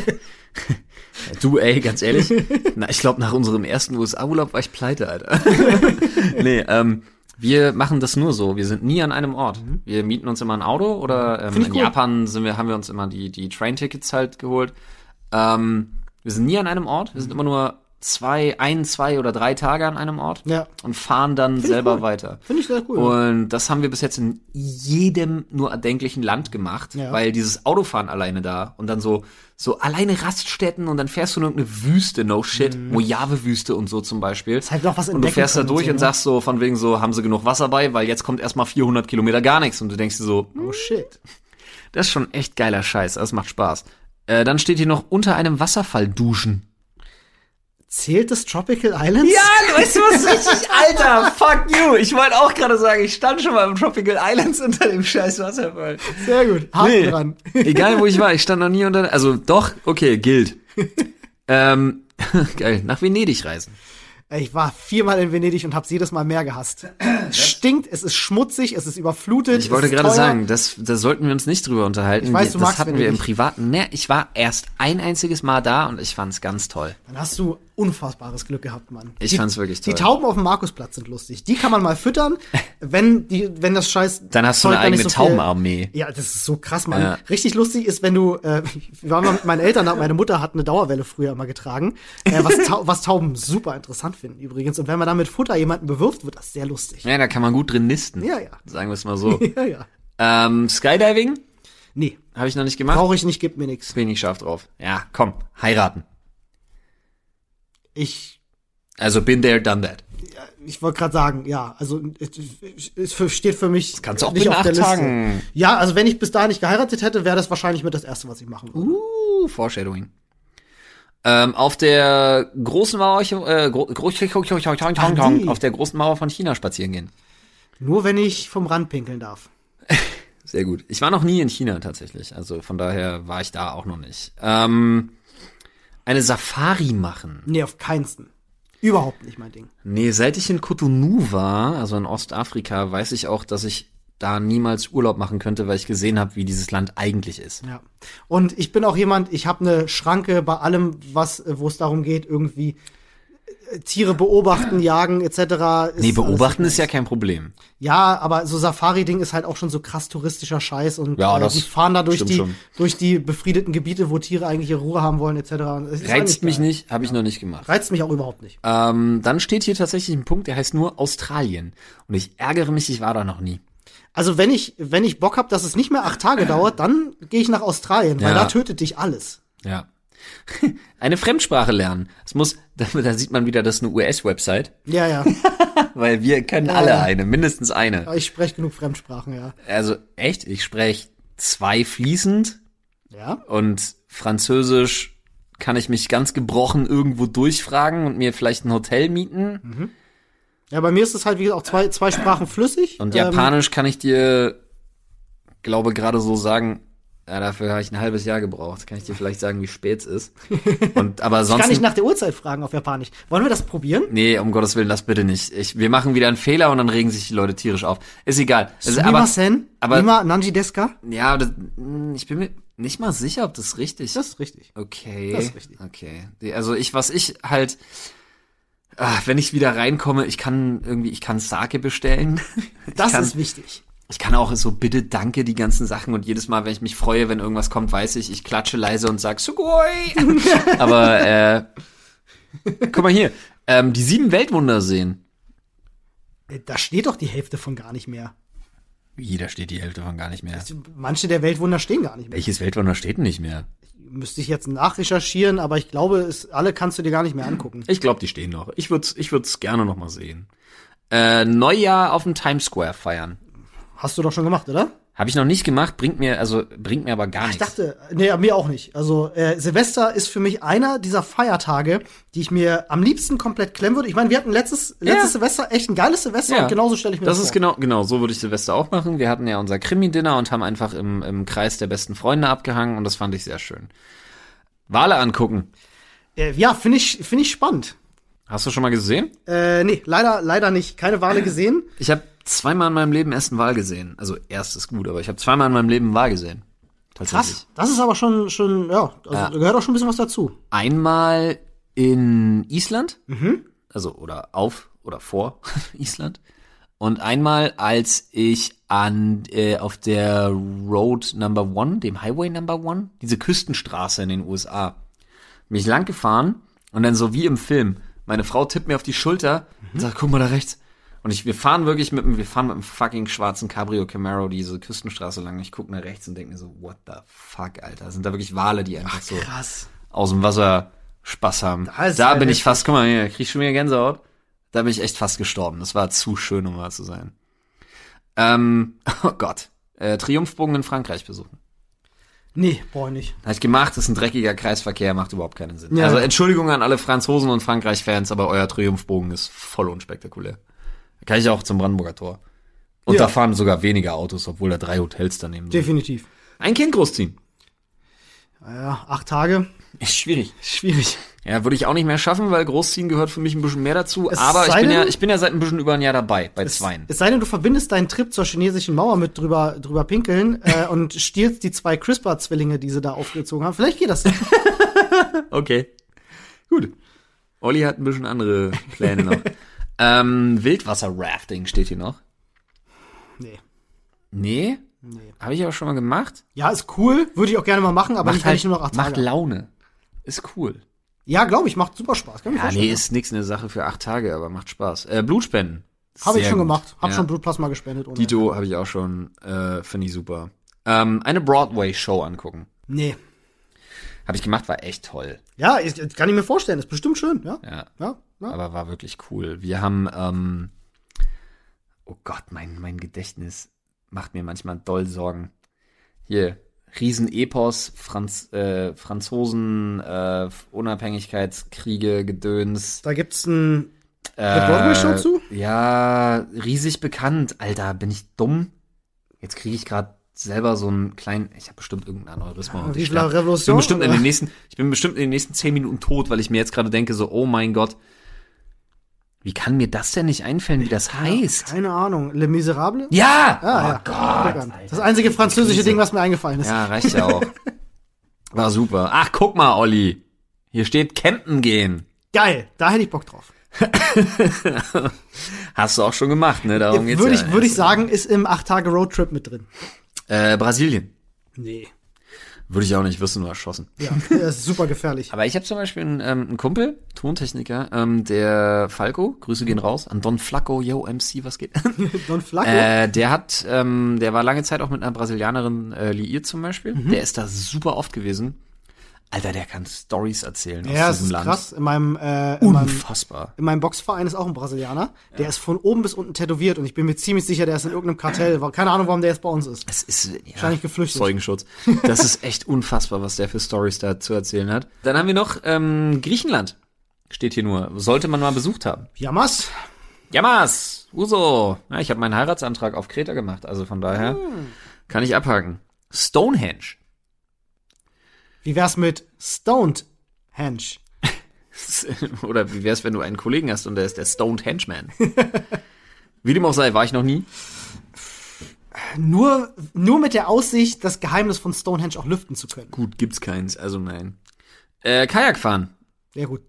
S1: du, ey, ganz ehrlich, na, ich glaube, nach unserem ersten USA-Urlaub war ich pleite, Alter. nee, ähm, wir machen das nur so. Wir sind nie an einem Ort. Wir mieten uns immer ein Auto oder ähm,
S2: Mhm. Ich
S1: in
S2: cool.
S1: Japan sind wir, haben wir uns immer die, die Train-Tickets halt geholt. Ähm, wir sind nie an einem Ort. Wir
S2: Mhm.
S1: sind immer nur zwei, ein, zwei oder drei Tage an einem Ort
S2: Ja.
S1: und fahren dann selber
S2: cool.
S1: weiter.
S2: Finde ich sehr cool.
S1: Und das haben wir bis jetzt in jedem nur erdenklichen Land gemacht,
S2: Ja.
S1: weil dieses Autofahren alleine da und dann so so alleine Raststätten und dann fährst du in irgendeine Wüste, no shit, Mojave-Wüste und so zum Beispiel.
S2: Mhm. halt noch was
S1: und du fährst da durch
S2: so,
S1: und
S2: ne?
S1: sagst so von wegen so, haben sie genug Wasser bei, weil jetzt kommt erstmal 400 Kilometer gar nichts und du denkst dir so,
S2: oh shit.
S1: das ist schon echt geiler Scheiß, das macht Spaß. Äh, dann steht hier noch unter einem Wasserfall duschen.
S2: Zählt das Tropical Islands?
S1: Ja, weißt du was richtig, Alter, fuck you. Ich wollte auch gerade sagen, ich stand schon mal im Tropical Islands unter dem scheiß Wasserfall.
S2: Sehr gut. Haken
S1: Nee,
S2: dran.
S1: egal wo ich war, ich stand noch nie unter, also doch, okay, gilt. ähm, geil, nach Venedig reisen.
S2: Ich war viermal in Venedig und hab's jedes Mal mehr gehasst. Es stinkt, es ist schmutzig, es ist überflutet.
S1: Ich wollte gerade
S2: teuer.
S1: sagen, das, da sollten wir uns nicht drüber unterhalten.
S2: Ich weiß, du
S1: das
S2: magst
S1: hatten wir im
S2: Venedig.
S1: privaten. Ne, ich war erst ein einziges Mal da und ich fand's ganz toll.
S2: Dann hast du unfassbares Glück gehabt, Mann.
S1: Ich
S2: die,
S1: fand's wirklich toll.
S2: Die Tauben auf dem Markusplatz sind lustig. Die kann man mal füttern, wenn die, wenn das Scheiß.
S1: Dann hast du eine eigene
S2: so
S1: Taubenarmee.
S2: Ja, das ist so krass, Mann.
S1: Ja.
S2: Richtig lustig ist, wenn du, äh, wir waren mal mit meinen Eltern, meine Mutter hat eine Dauerwelle früher immer getragen, äh, was, Tau was Tauben super interessant finden übrigens. Und wenn man da mit Futter jemanden bewirft, wird das sehr lustig.
S1: Ja, da kann man gut drin nisten.
S2: Ja, ja.
S1: Sagen wir es mal so.
S2: Ja, ja.
S1: ähm, Skydiving
S2: Nee,
S1: habe ich noch nicht gemacht.
S2: brauche ich nicht, gibt mir nix.
S1: Bin ich scharf drauf. Ja, komm, heiraten.
S2: Ich,
S1: Also bin there, done that.
S2: ich wollte gerade sagen, ja, also es, steht für mich das
S1: kannst du auch binnen acht Tagen.
S2: Ja, also wenn ich bis dahin nicht geheiratet hätte, wäre das wahrscheinlich mit das Erste, was ich machen würde.
S1: Uh, Foreshadowing. Ähm, auf der großen Mauer, äh, gro
S2: Ach,
S1: auf der großen Mauer von China spazieren gehen.
S2: Nur wenn ich vom Rand pinkeln darf.
S1: Sehr gut. Ich war noch nie in China tatsächlich, also von daher war ich da auch noch nicht. Ähm, eine Safari machen.
S2: Nee, auf keinsten. Überhaupt nicht mein Ding.
S1: Nee, seit ich in Cotonou war, also in Ostafrika, weiß ich auch, dass ich da niemals Urlaub machen könnte, weil ich gesehen habe, wie dieses Land eigentlich ist.
S2: Ja. Und ich bin auch jemand, ich habe eine Schranke bei allem, was, wo es darum geht, irgendwie Tiere beobachten, jagen etc. Ist
S1: Nee, beobachten ist ja kein Problem.
S2: Ja, aber so Safari-Ding ist halt auch schon so krass touristischer Scheiß und
S1: Ja,
S2: äh, die fahren da durch die
S1: schon.
S2: durch die befriedeten Gebiete, wo Tiere eigentlich ihre Ruhe haben wollen etc.
S1: Reizt mich nicht, habe ich noch nicht gemacht.
S2: Reizt mich auch überhaupt nicht.
S1: Ähm, dann steht hier tatsächlich ein Punkt, der heißt nur Australien. Und ich ärgere mich, ich war da noch nie.
S2: Also wenn ich wenn ich Bock hab, dass es nicht mehr acht Tage dauert, dann gehe ich nach Australien, weil
S1: Ja.
S2: da tötet dich alles.
S1: Ja. Eine Fremdsprache lernen. Es muss, da, sieht man wieder, das ist eine US-Website,
S2: Ja, ja.
S1: weil wir können
S2: Ja,
S1: alle
S2: ja.
S1: eine, mindestens eine.
S2: Ich spreche genug Fremdsprachen, ja.
S1: Also echt, ich spreche zwei fließend
S2: Ja.
S1: und Französisch kann ich mich ganz gebrochen irgendwo durchfragen und mir vielleicht ein Hotel mieten.
S2: Ja, bei mir ist es halt wie gesagt auch zwei zwei Sprachen flüssig.
S1: Und
S2: Ähm,
S1: Japanisch kann ich dir, glaube gerade so sagen, ja, dafür habe ich ein halbes Jahr gebraucht. Kann ich dir vielleicht sagen, wie spät es ist. Und aber
S2: ich
S1: sonst
S2: kann nicht nach der Uhrzeit fragen auf Japanisch. Wollen wir das probieren?
S1: Nee, um Gottes Willen, das bitte nicht. Ich, wir machen wieder einen Fehler und dann regen sich die Leute tierisch auf. Ist egal. Also, aber, aber-
S2: Ima Nanji Deska?
S1: ja, das, mh, ich bin mir nicht mal sicher, ob das richtig
S2: Das ist richtig.
S1: Okay.
S2: Das ist richtig.
S1: Okay. Also ich, was ich halt, ah, wenn ich wieder reinkomme, ich kann irgendwie, ich kann Sake bestellen.
S2: Das
S1: ich kann,
S2: ist wichtig.
S1: Ich kann auch so bitte, danke, die ganzen Sachen und jedes Mal, wenn ich mich freue, wenn irgendwas kommt, weiß ich, ich klatsche leise und sag Sugoi. Aber äh, guck mal hier, ähm, die sieben Weltwunder sehen.
S2: Äh, Da steht doch die Hälfte von gar nicht mehr.
S1: Da steht die Hälfte von gar nicht mehr.
S2: Manche der Weltwunder stehen gar nicht mehr.
S1: Welches Weltwunder steht denn nicht mehr?
S2: Müsste ich jetzt nachrecherchieren, aber ich glaube, es, alle kannst du dir gar nicht mehr angucken.
S1: Ich glaube, die stehen noch. Ich würde ich würd's gerne noch mal sehen. Äh, Neujahr auf dem Times Square feiern.
S2: Hast du doch schon gemacht, oder?
S1: Habe ich noch nicht gemacht, bringt mir, also bringt mir aber gar
S2: Ich
S1: nichts.
S2: dachte, nee, mir auch nicht. Also äh, Silvester ist für mich einer dieser Feiertage, die ich mir am liebsten komplett klemmen würde. Ich meine, wir hatten letztes, letztes
S1: Ja.
S2: Silvester echt ein geiles Silvester und genauso stelle ich mir das,
S1: das ist
S2: vor.
S1: genau, genau, so würde ich Silvester auch machen. Wir hatten ja unser Krimi-Dinner und haben einfach im, im Kreis der besten Freunde abgehangen und das fand ich sehr schön. Wale angucken.
S2: Äh, ja, finde ich, finde ich spannend.
S1: Hast du schon mal gesehen?
S2: Äh, nee, leider, leider nicht. Keine Wale gesehen.
S1: Ich habe zweimal in meinem Leben erst einen Wal gesehen. Also erst ist gut, aber ich habe zweimal in meinem Leben einen Wal gesehen. Tatsächlich.
S2: Krass. Das ist aber schon, schon, ja, also
S1: Ja.
S2: gehört auch schon ein bisschen was dazu.
S1: Einmal in Island,
S2: Mhm.
S1: also oder auf oder vor Island. Und einmal, als ich an äh, auf der Road Number One, dem Highway Number One, diese Küstenstraße in den USA, bin ich lang gefahren und dann so wie im Film, meine Frau tippt mir auf die Schulter und sagt, guck mal da rechts. Und ich, wir fahren wirklich mit dem, wir fahren mit dem fucking schwarzen Cabrio Camaro diese Küstenstraße lang. Ich gucke nach rechts und denke mir so, what the fuck, Alter? Sind da wirklich Wale, die einfach so
S2: Krass.
S1: aus dem Wasser Spaß haben.
S2: Da
S1: Da bin ich fast, guck mal hier, krieg ich schon wieder Gänsehaut. Da bin ich echt fast gestorben. Das war zu schön, um wahr zu sein. Ähm, oh Gott. Äh, Triumphbogen in Frankreich besuchen.
S2: Nee, brauche ich nicht.
S1: Habe ich gemacht, ist ein dreckiger Kreisverkehr, macht überhaupt keinen Sinn.
S2: Ja.
S1: Also Entschuldigung an alle Franzosen und Frankreich-Fans, aber euer Triumphbogen ist voll unspektakulär. Da kann ich auch zum Brandenburger Tor. Und
S2: Ja.
S1: da fahren sogar weniger Autos, obwohl da drei Hotels daneben sind.
S2: Definitiv.
S1: Ein Kind großziehen.
S2: Ja, acht Tage.
S1: Ist schwierig.
S2: Schwierig.
S1: Ja, würde ich auch nicht mehr schaffen, weil Großziehen gehört für mich ein bisschen mehr dazu.
S2: Es
S1: aber ich bin ja,
S2: denn-
S1: ich bin ja seit ein bisschen über ein Jahr dabei, bei zweien.
S2: Es sei denn, du verbindest deinen Trip zur chinesischen Mauer mit drüber, drüber pinkeln äh, und stiehlst die zwei CRISPR-Zwillinge, die sie da aufgezogen haben. Vielleicht geht das.
S1: Okay. Gut. Olli hat ein bisschen andere Pläne noch. ähm, Wildwasser-Rafting steht hier noch.
S2: Nee.
S1: Nee?
S2: Nee.
S1: Habe ich aber schon mal gemacht.
S2: Ja, ist cool, würde ich auch gerne mal machen, aber
S1: Macht
S2: nicht, wenn ich nur noch acht
S1: macht
S2: Tage.
S1: Laune. Ist cool.
S2: Ja, glaube ich, macht super Spaß. Kann
S1: Ja, nee, ist nix eine Sache für acht Tage, aber macht Spaß. Äh, Blutspenden.
S2: Habe ich schon
S1: gut.
S2: gemacht. Hab
S1: Ja.
S2: schon Blutplasma gespendet. Ohne
S1: Dito habe ich auch schon, äh, finde ich super. Ähm, eine Broadway-Show angucken.
S2: Nee.
S1: Habe ich gemacht, war echt toll.
S2: Ja, ich, kann ich mir vorstellen. Ist bestimmt schön, ja.
S1: Ja,
S2: Ja, ja.
S1: aber war wirklich cool. Wir haben, ähm, oh Gott, mein, mein Gedächtnis macht mir manchmal doll Sorgen. Hier, Riesenepos, Franz, äh, Franzosen, äh, Unabhängigkeitskriege, Gedöns.
S2: Da gibt's ein
S1: Äh,
S2: Broadway-Show zu?
S1: Ja, riesig bekannt. Alter, bin ich dumm? Jetzt kriege ich gerade selber so einen kleinen, ich habe bestimmt irgendein Aneurysma. und ich. Ich bin bestimmt in den nächsten, ich bin bestimmt in den nächsten zehn Minuten tot, weil ich mir jetzt gerade denke so, oh mein Gott, wie kann mir das denn nicht einfallen, wie das heißt?
S2: Keine Ahnung. Le Miserable?
S1: Ja!
S2: Ah,
S1: oh
S2: ja.
S1: Gott.
S2: Das einzige französische Ding, was mir eingefallen ist.
S1: Ja, reicht ja auch. War super. Ach, guck mal, Olli. Hier steht campen gehen.
S2: Geil, da hätte ich Bock drauf.
S1: Hast du auch schon gemacht, ne? Darum geht's
S2: Würde
S1: ja.
S2: ich, würde ich sagen, ist im 8-Tage-Roadtrip mit drin.
S1: Äh, Brasilien.
S2: Nee.
S1: Würde ich auch nicht wissen, nur erschossen.
S2: Ja, das ist super gefährlich.
S1: Aber ich habe zum Beispiel einen, ähm, einen Kumpel, Tontechniker, ähm, der Falco, Grüße gehen raus, an Don Flacco, yo MC, was geht?
S2: Don Flacco?
S1: äh, der hat, ähm, der war lange Zeit auch mit einer Brasilianerin äh, liiert zum Beispiel. Der ist da super oft gewesen. Alter, der kann Stories erzählen
S2: ja,
S1: aus diesem
S2: ist
S1: Land.
S2: krass. In meinem, äh, in meinem,
S1: Unfassbar.
S2: in meinem Boxverein ist auch ein Brasilianer. Der ist von oben bis unten tätowiert und ich bin mir ziemlich sicher, der ist in irgendeinem Kartell. Keine Ahnung, warum der jetzt bei uns ist.
S1: Es ist ja,
S2: Wahrscheinlich geflüchtet.
S1: Zeugenschutz. Das ist echt unfassbar, was der für Stories da zu erzählen hat. Dann haben wir noch ähm, Griechenland. Steht hier nur. Sollte man mal besucht haben.
S2: Jamas?
S1: Yamas, Uso. Ja, ich habe meinen Heiratsantrag auf Kreta gemacht, also von daher kann ich abhaken. Stonehenge.
S2: Wie wär's mit Stoned Henge?
S1: Oder wie wär's, wenn du einen Kollegen hast und der ist der Stoned Henchman? Wie dem auch sei, war ich noch nie.
S2: Nur, nur mit der Aussicht, das Geheimnis von Stonehenge auch lüften zu können.
S1: Gut, gibt's keins, also nein. Äh, Kajak fahren.
S2: Ja, gut.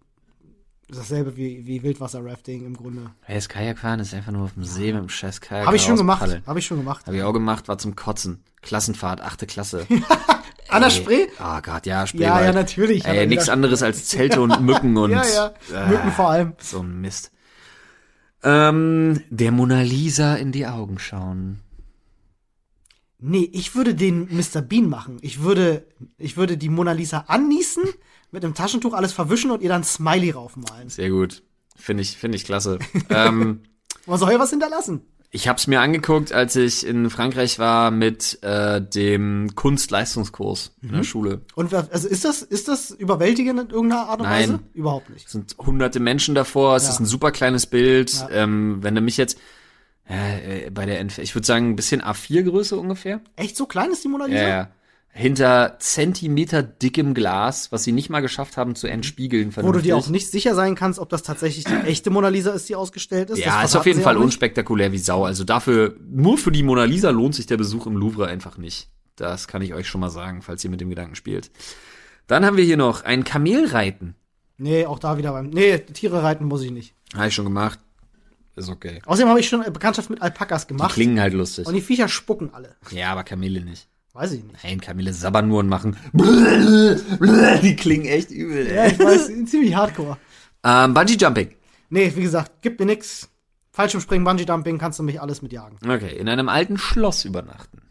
S2: Dasselbe wie, wie Wildwasser-Rafting im Grunde.
S1: Hey, das Kajakfahren ist einfach nur auf dem See mit dem scheiß Kajak.
S2: Habe ich schon gemacht. Habe ich schon gemacht.
S1: Habe ich auch gemacht, war zum Kotzen. Klassenfahrt, achte Klasse.
S2: An der Spree?
S1: Ah Gott, ja,
S2: Ja,
S1: Spreewald.
S2: ja, natürlich.
S1: Ey, nichts anderes als Zelte und Mücken und
S2: Ja, ja. Mücken vor allem.
S1: so ein Mist. Ähm, der Mona Lisa in die Augen schauen.
S2: Nee, ich würde den Mr. Bean machen. Ich würde, ich würde die Mona Lisa anniesen, mit einem Taschentuch alles verwischen und ihr dann Smiley raufmalen.
S1: Sehr gut. Finde ich, finde ich klasse. ähm,
S2: Man soll ja was hinterlassen.
S1: ich habe es mir angeguckt, als ich in Frankreich war mit äh, dem Kunstleistungskurs in
S2: Mhm.
S1: der Schule.
S2: Und also ist das, ist das überwältigend in irgendeiner Art und
S1: Nein.
S2: Weise? Überhaupt nicht.
S1: Es sind hunderte Menschen davor, es
S2: Ja.
S1: ist ein super kleines Bild.
S2: Ja.
S1: Ähm, wenn du mich jetzt äh, äh, bei der Entf ich würde sagen, ein bisschen A4-Größe ungefähr.
S2: Echt so klein ist die Mona Lisa?
S1: Ja. Hinter Zentimeter dickem Glas, was sie nicht mal geschafft haben zu entspiegeln.
S2: Wo du dir
S1: vernünftig.
S2: auch nicht sicher sein kannst, ob das tatsächlich die echte Mona Lisa ist, die ausgestellt ist.
S1: Ja, ist auf jeden Fall unspektakulär wie Sau. Also dafür, nur für die Mona Lisa lohnt sich der Besuch im Louvre einfach nicht. Das kann ich euch schon mal sagen, falls ihr mit dem Gedanken spielt. Dann haben wir hier noch ein Kamelreiten.
S2: Nee, auch da wieder beim. Nee, Tiere reiten muss ich nicht.
S1: Habe ich schon gemacht. Ist okay.
S2: Außerdem habe ich schon Bekanntschaft mit Alpakas
S1: Die
S2: gemacht.
S1: klingen halt lustig.
S2: und die Viecher spucken alle.
S1: Ja, aber Kamele nicht.
S2: Weiß ich nicht.
S1: Nein, nur und machen. Die klingen echt übel.
S2: Ja, ich weiß, ziemlich hardcore.
S1: Ähm, Bungee Jumping.
S2: Nee, wie gesagt, gibt mir nix. Fallschirmspringen, Bungee-Dumping, kannst du mich alles mitjagen.
S1: Okay, in einem alten Schloss übernachten.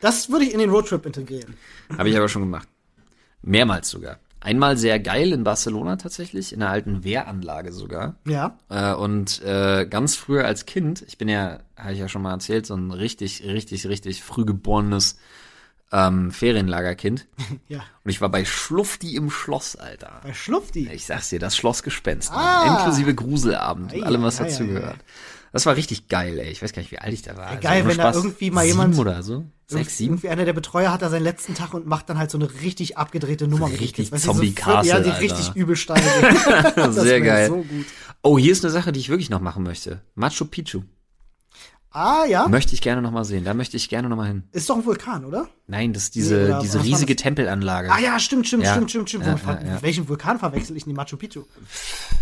S2: Das würde ich in den Roadtrip integrieren.
S1: Habe ich aber schon gemacht. Mehrmals sogar. Einmal sehr geil in Barcelona tatsächlich, in einer alten Wehranlage sogar.
S2: Ja.
S1: Äh, und äh, ganz früher als Kind, ich bin ja, habe ich ja schon mal erzählt, so ein richtig, richtig, richtig früh geborenes ähm, Ferienlagerkind.
S2: Ja.
S1: Und ich war bei Schlufti im Schloss, Alter.
S2: Bei Schlufti.
S1: Ich sag's dir, das Schlossgespenst.
S2: Ah.
S1: Inklusive Gruselabend und allem, was dazugehört. Das war richtig geil, ey. Ich weiß gar nicht, wie alt ich da war. Also
S2: geil,
S1: ohne
S2: wenn da irgendwie mal jemand-
S1: oder so. Sechs, sieben.
S2: Irgendwie einer der Betreuer hat da seinen letzten Tag und macht dann halt so eine richtig abgedrehte Nummer
S1: richtig
S2: Kids. Weißt du,
S1: Zombie
S2: so Ja, die
S1: Alter.
S2: richtig übel steil
S1: Sehr geil.
S2: So gut.
S1: Oh, hier ist eine Sache, die ich wirklich noch machen möchte. Machu Picchu.
S2: Ah, ja.
S1: Möchte ich gerne noch mal sehen. Da möchte ich gerne noch mal hin.
S2: Ist doch ein Vulkan, oder?
S1: Nein, das ist
S2: Nee,
S1: diese,
S2: oder
S1: diese riesige? Tempelanlage.
S2: Ah ja, stimmt, stimmt,
S1: Ja.
S2: stimmt, stimmt, stimmt.
S1: Ja, ja, ja.
S2: Welchen Vulkan verwechsel ich in die Machu Picchu?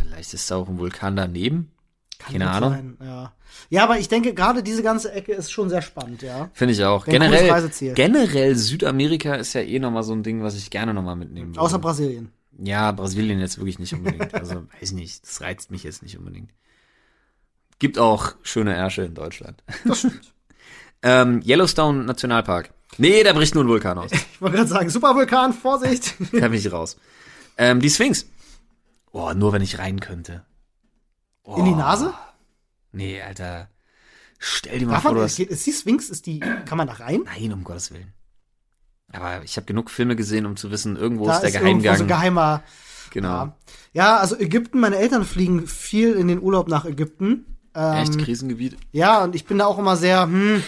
S1: Vielleicht ist da auch ein Vulkan daneben.
S2: Kann
S1: Keine Ahnung.
S2: sein, Ja. Ja, aber ich denke, gerade diese ganze Ecke ist schon sehr spannend, ja.
S1: Finde ich auch. Generell, generell Südamerika ist ja eh noch mal so ein Ding, was ich gerne noch mal mitnehmen würde.
S2: Außer Brasilien.
S1: Ja, Brasilien jetzt wirklich nicht unbedingt. Also, weiß nicht, das reizt mich jetzt nicht unbedingt. Gibt auch schöne Ärsche in Deutschland.
S2: Das stimmt.
S1: ähm, Yellowstone Nationalpark. Nee, da bricht nur ein Vulkan aus.
S2: Ich wollte gerade sagen, Supervulkan, Vorsicht.
S1: Da bin ich raus. Ähm, die Sphinx. Oh, nur wenn ich rein könnte. Oh,
S2: In die Nase?
S1: Nee, Alter. Stell dir mal
S2: Darf
S1: vor,
S2: man,
S1: du
S2: ist,
S1: hast...
S2: ist die Sphinx, ist die, kann man da rein?
S1: Nein, um Gottes Willen. Aber ich habe genug Filme gesehen, um zu wissen, irgendwo
S2: Da
S1: ist der
S2: irgendwo
S1: Geheimgang.
S2: so ein geheimer,
S1: genau.
S2: ja. Ja, also Ägypten, meine Eltern fliegen viel in den Urlaub nach Ägypten. Ähm,
S1: Echt Krisengebiet?
S2: Ja, und ich bin da auch immer sehr, hm,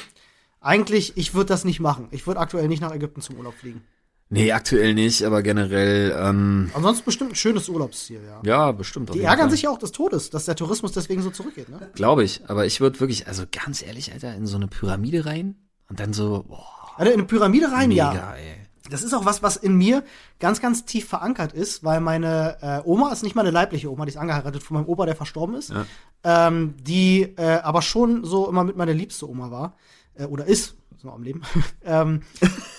S2: eigentlich, ich würde das nicht machen. Ich würde aktuell nicht nach Ägypten zum Urlaub fliegen.
S1: Nee, aktuell nicht, aber generell, ähm,
S2: Ansonsten bestimmt ein schönes Urlaubsziel, ja.
S1: ja, bestimmt.
S2: Die ärgern
S1: Fall.
S2: sich ja auch des Todes, dass der Tourismus deswegen so zurückgeht, ne?
S1: Glaube ich, aber ich würde wirklich, also ganz ehrlich, Alter, in so eine Pyramide rein und dann so, boah,
S2: Also in eine Pyramide rein,
S1: mega,
S2: ja.
S1: ey.
S2: Das ist auch was, was in mir ganz, ganz tief verankert ist, weil meine äh, Oma ist nicht meine leibliche Oma, die ist angeheiratet von meinem Opa, der verstorben ist.
S1: Ja.
S2: Ähm, die äh, aber schon so immer mit meiner liebste Oma war. Äh, oder ist, ist noch am Leben. ähm,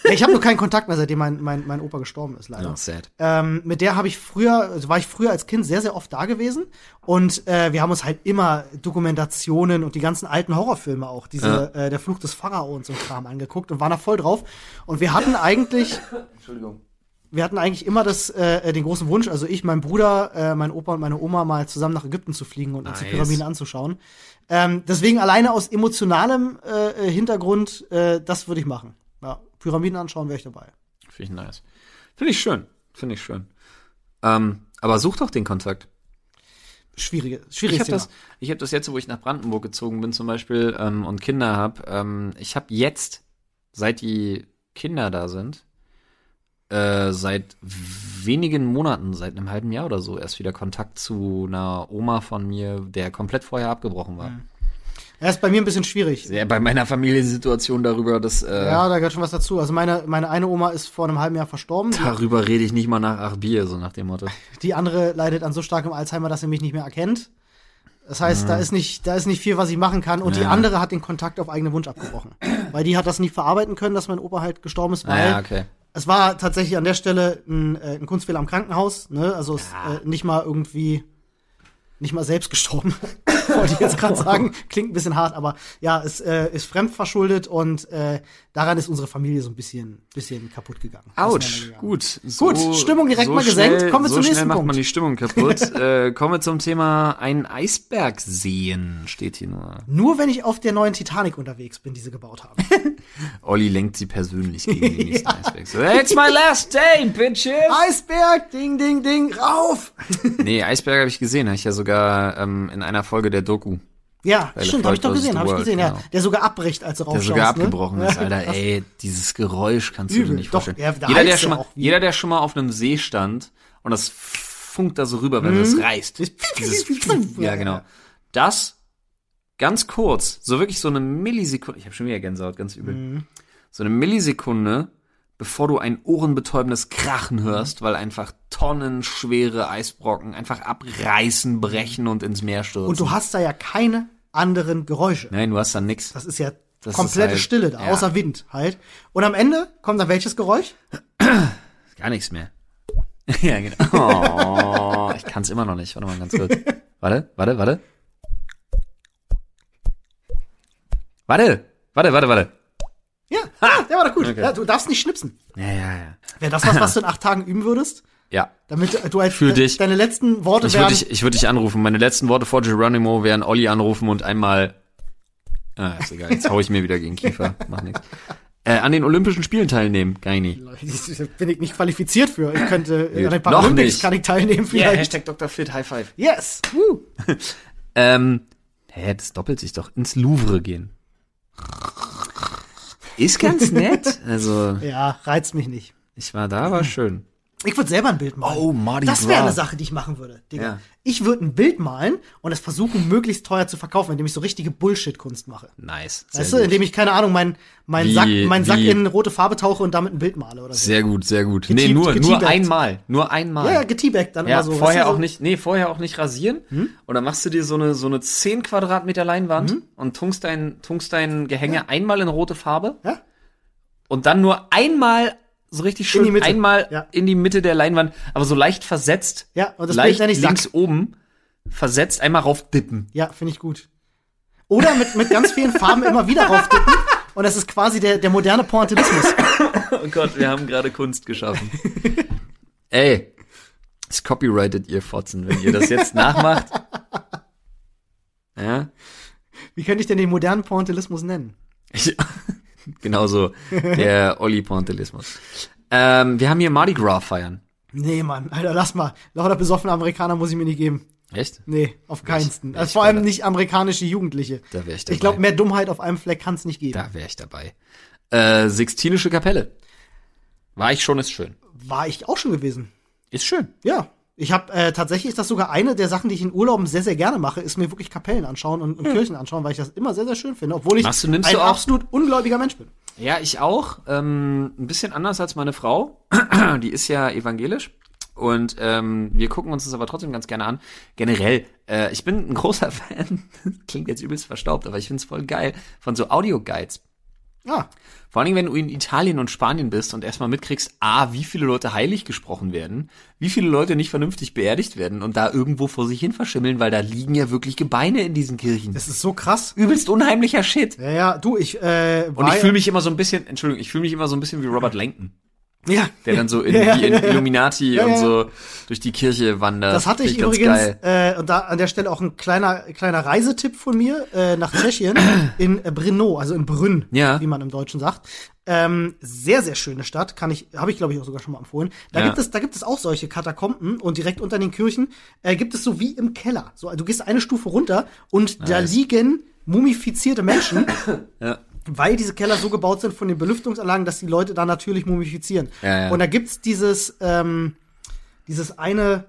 S2: ja, ich habe nur keinen Kontakt mehr, seitdem mein, mein, mein Opa gestorben ist, leider.
S1: Ja, sad.
S2: Ähm, mit der habe ich früher, also war ich früher als Kind sehr, sehr oft da gewesen. Und äh, wir haben uns halt immer Dokumentationen und die ganzen alten Horrorfilme auch, diese äh, Der Fluch des Pharao und so Kram angeguckt und waren da voll drauf. Und wir hatten eigentlich,
S1: Entschuldigung.
S2: wir hatten eigentlich immer das, äh, den großen Wunsch, also ich, mein Bruder, äh, mein Opa und meine Oma mal zusammen nach Ägypten zu fliegen und uns die
S1: Nice.
S2: Pyramiden anzuschauen. Ähm, deswegen alleine aus emotionalem äh, äh, Hintergrund, äh, das würde ich machen. Ja, Pyramiden anschauen wäre ich dabei.
S1: Finde ich nice. Finde ich schön. Finde ich schön. Ähm, aber such doch den Kontakt.
S2: Schwierige,
S1: Ich
S2: schwieriges
S1: habe
S2: Thema.
S1: das, ich habe das jetzt, wo ich nach Brandenburg gezogen bin zum Beispiel ähm, und Kinder habe. Ähm, ich habe jetzt, seit die Kinder da sind, äh, seit wenigen Monaten, seit einem halben Jahr oder so, erst wieder Kontakt zu einer Oma von mir, der komplett vorher abgebrochen war.
S2: Ja, ist bei mir ein bisschen schwierig.
S1: Sehr bei meiner Familiensituation darüber, dass äh,
S2: Ja, da gehört schon was dazu. Also meine, meine eine Oma ist vor einem halben Jahr verstorben.
S1: darüber rede ich nicht mal nach acht Bier, so nach dem Motto.
S2: Die andere leidet an so starkem Alzheimer, dass sie mich nicht mehr erkennt. Das heißt, da ist nicht, da ist nicht viel, was ich machen kann. Und die
S1: Ja.
S2: andere hat den Kontakt auf eigenen Wunsch abgebrochen. weil die hat das nicht verarbeiten können, dass mein Opa halt gestorben ist, weil
S1: Ah, ja, okay.
S2: Es war tatsächlich an der Stelle ein, äh, ein Kunstfehler am Krankenhaus. Ne? Also es, äh, nicht mal irgendwie, nicht mal selbst gestorben, wollte ich jetzt gerade sagen. Klingt ein bisschen hart, aber ja, es äh, ist fremdverschuldet und äh, daran ist unsere Familie so ein bisschen, bisschen kaputt gegangen.
S1: Autsch, gut. So,
S2: Gut, Stimmung direkt mal gesenkt. Kommen wir
S1: so
S2: zum
S1: schnell
S2: nächsten
S1: macht
S2: Punkt.
S1: man die Stimmung kaputt. äh, kommen wir zum Thema einen Eisberg sehen, steht hier nur.
S2: Nur wenn ich auf der neuen Titanic unterwegs bin, die sie gebaut haben.
S1: Olli lenkt sie persönlich gegen den nächsten Eisberg. So, It's my last day, bitches!
S2: Eisberg, ding, ding, ding, rauf!
S1: nee, Eisberg habe ich gesehen. Habe ich ja sogar ähm, in einer Folge der Doku.
S2: Ja,
S1: Weil
S2: stimmt, habe ich doch gesehen, habe ich gesehen,
S1: World,
S2: ja.
S1: genau.
S2: Der sogar abbricht, als er
S1: Der
S2: raufschaust.
S1: sogar
S2: ne?
S1: abgebrochen ist,
S2: Ja,
S1: Alter. Ey, dieses Geräusch kannst du
S2: Übel.
S1: dir nicht
S2: Doch,
S1: vorstellen.
S2: ja,
S1: jeder, der schon mal, jeder, der schon mal auf einem See stand und das funkt da so rüber, wenn es reißt. Dieses,
S2: Ja,
S1: genau. Das ganz kurz, so wirklich so eine Millisekunde, ich habe schon wieder Gänsehaut, ganz übel.
S2: Mhm.
S1: So eine Millisekunde, bevor du ein ohrenbetäubendes Krachen hörst, weil einfach tonnenschwere Eisbrocken einfach abreißen, brechen und ins Meer stürzen.
S2: Und du hast da ja keine anderen Geräusche.
S1: Nein, du hast da nix.
S2: Das ist ja
S1: Das
S2: komplette
S1: ist halt-
S2: Stille da,
S1: ja.
S2: außer Wind halt. Und am Ende kommt dann welches Geräusch?
S1: Gar nichts mehr. ja, genau. Oh, ich kann es immer noch nicht. Warte mal ganz kurz. Warte, warte, warte. Warte, warte, warte, warte.
S2: Ja, ja der war doch gut.
S1: Okay.
S2: Ja, du darfst nicht schnipsen.
S1: Ja, ja, ja.
S2: Wäre das was, was du in acht Tagen üben würdest?
S1: Ja.
S2: Damit du halt
S1: Für dich.
S2: deine letzten Worte
S1: Ich würde
S2: wären.
S1: dich, ich würd dich anrufen. Meine letzten Worte vor Geronimo wären Olli anrufen und einmal. Ah, ist egal. Jetzt hau ich mir wieder gegen Kiefer. Mach nichts. Äh, an den Olympischen Spielen teilnehmen. Geini.
S2: bin ich nicht qualifiziert für. Ich könnte an den
S1: Noch
S2: Paralympics
S1: nicht.
S2: kann ich teilnehmen
S1: Yeah,
S2: vielleicht.
S1: Hashtag Dr. Fit, High Five.
S2: yes. Woo.
S1: Ähm, hä, das doppelt sich doch. Ins Louvre gehen. Ist ganz nett. Also,
S2: Ja, reizt mich nicht.
S1: ich war da, war schön.
S2: Ich würde selber ein Bild malen.
S1: Oh, Mardi
S2: Das wäre eine Sache, die ich machen würde, Digga.
S1: Ja.
S2: Ich würde ein Bild malen und es versuchen, möglichst teuer zu verkaufen, indem ich so richtige Bullshit-Kunst mache.
S1: Nice.
S2: Weißt du,
S1: gut.
S2: indem ich, keine Ahnung, mein, mein
S1: Wie-
S2: Sack, mein Sack in rote Farbe tauche und damit ein Bild male oder so.
S1: Sehr gut, sehr gut.
S2: Geteabt-
S1: nee, nur, nur einmal. Nur einmal.
S2: Ja, ja, geteabagt dann
S1: Ja,
S2: immer so.
S1: vorher
S2: weißt du,
S1: auch
S2: so. Hm?
S1: nicht, nee, vorher auch nicht rasieren. Und dann machst du dir so eine, so eine 10 Quadratmeter Leinwand
S2: Hm?
S1: und tunkst dein, tunkst dein Gehänge einmal in rote Farbe
S2: Ja?
S1: und dann nur einmal so richtig schön
S2: Mitte.
S1: einmal
S2: Ja.
S1: in die Mitte der Leinwand, aber so leicht versetzt.
S2: Ja, und das
S1: leicht
S2: ich Sack.
S1: links oben versetzt einmal raufdippen.
S2: Ja, finde ich gut. Oder mit, mit ganz vielen Farben immer wieder raufdippen. Und das ist quasi der, der moderne Pointillismus.
S1: Oh Gott, wir haben gerade Kunst geschaffen. Ey, es copyrightet ihr Fotzen, wenn ihr das jetzt nachmacht. Ja,
S2: Wie könnte ich denn den modernen Pointillismus nennen?
S1: ich, genau so, der Olli Pointillismus. Ähm, wir haben hier Mardi Gras feiern.
S2: Nee, Mann, Alter, lass mal. Lauter besoffene Amerikaner muss ich mir nicht geben.
S1: Echt?
S2: Nee, auf keinsten. Also vor allem nicht amerikanische Jugendliche.
S1: Da wäre ich dabei.
S2: Ich glaube, mehr Dummheit auf einem Fleck kann es nicht geben.
S1: Da wäre ich dabei. Äh, Sixtinische Kapelle. War ich schon, ist schön.
S2: War ich auch schon gewesen.
S1: Ist schön.
S2: Ja. Ich habe äh, tatsächlich ist das sogar eine der Sachen, die ich in Urlauben sehr, sehr gerne mache, ist mir wirklich Kapellen anschauen und, und Kirchen anschauen, weil ich das immer sehr, sehr schön finde, obwohl ich
S1: Machst
S2: ein
S1: du auch-
S2: absolut ungläubiger Mensch bin.
S1: Ja, ich auch. Ähm, ein bisschen anders als meine Frau. Die ist ja evangelisch. Und ähm, wir gucken uns das aber trotzdem ganz gerne an. Generell, äh, ich bin ein großer Fan, klingt jetzt übelst verstaubt, aber ich find's voll geil, von so Audio-Guides.
S2: Ja.
S1: Vor allen Dingen, wenn du in Italien und Spanien bist und erstmal mitkriegst, A, wie viele Leute heilig gesprochen werden, wie viele Leute nicht vernünftig beerdigt werden und da irgendwo vor sich hin verschimmeln, weil da liegen ja wirklich Gebeine in diesen Kirchen.
S2: Das ist so krass.
S1: übelst unheimlicher Shit.
S2: Ja, ja, du, ich äh,
S1: Und ich fühle mich immer so ein bisschen, Entschuldigung, ich fühle mich immer so ein bisschen wie Robert Langton.
S2: Ja,
S1: der dann so in,
S2: Ja, ja,
S1: wie in
S2: ja.
S1: Illuminati und so durch die Kirche wandert.
S2: Das hatte ich
S1: ganz
S2: übrigens, äh, und da an der Stelle auch ein kleiner, kleiner Reisetipp von mir äh, nach Tschechien in äh, Brno, also in Brünn,
S1: Ja.
S2: wie man im Deutschen sagt. Ähm, sehr, sehr schöne Stadt, kann ich, habe ich glaube ich auch sogar schon mal empfohlen. Da gibt es, da gibt es auch solche Katakomben und direkt unter den Kirchen äh, gibt es so wie im Keller. So, du gehst eine Stufe runter und da
S1: Nice.
S2: liegen mumifizierte Menschen,
S1: Ja.
S2: Weil diese Keller so gebaut sind von den Belüftungsanlagen, dass die Leute da natürlich mumifizieren.
S1: Ja, ja.
S2: Und da gibt's dieses, ähm, dieses eine,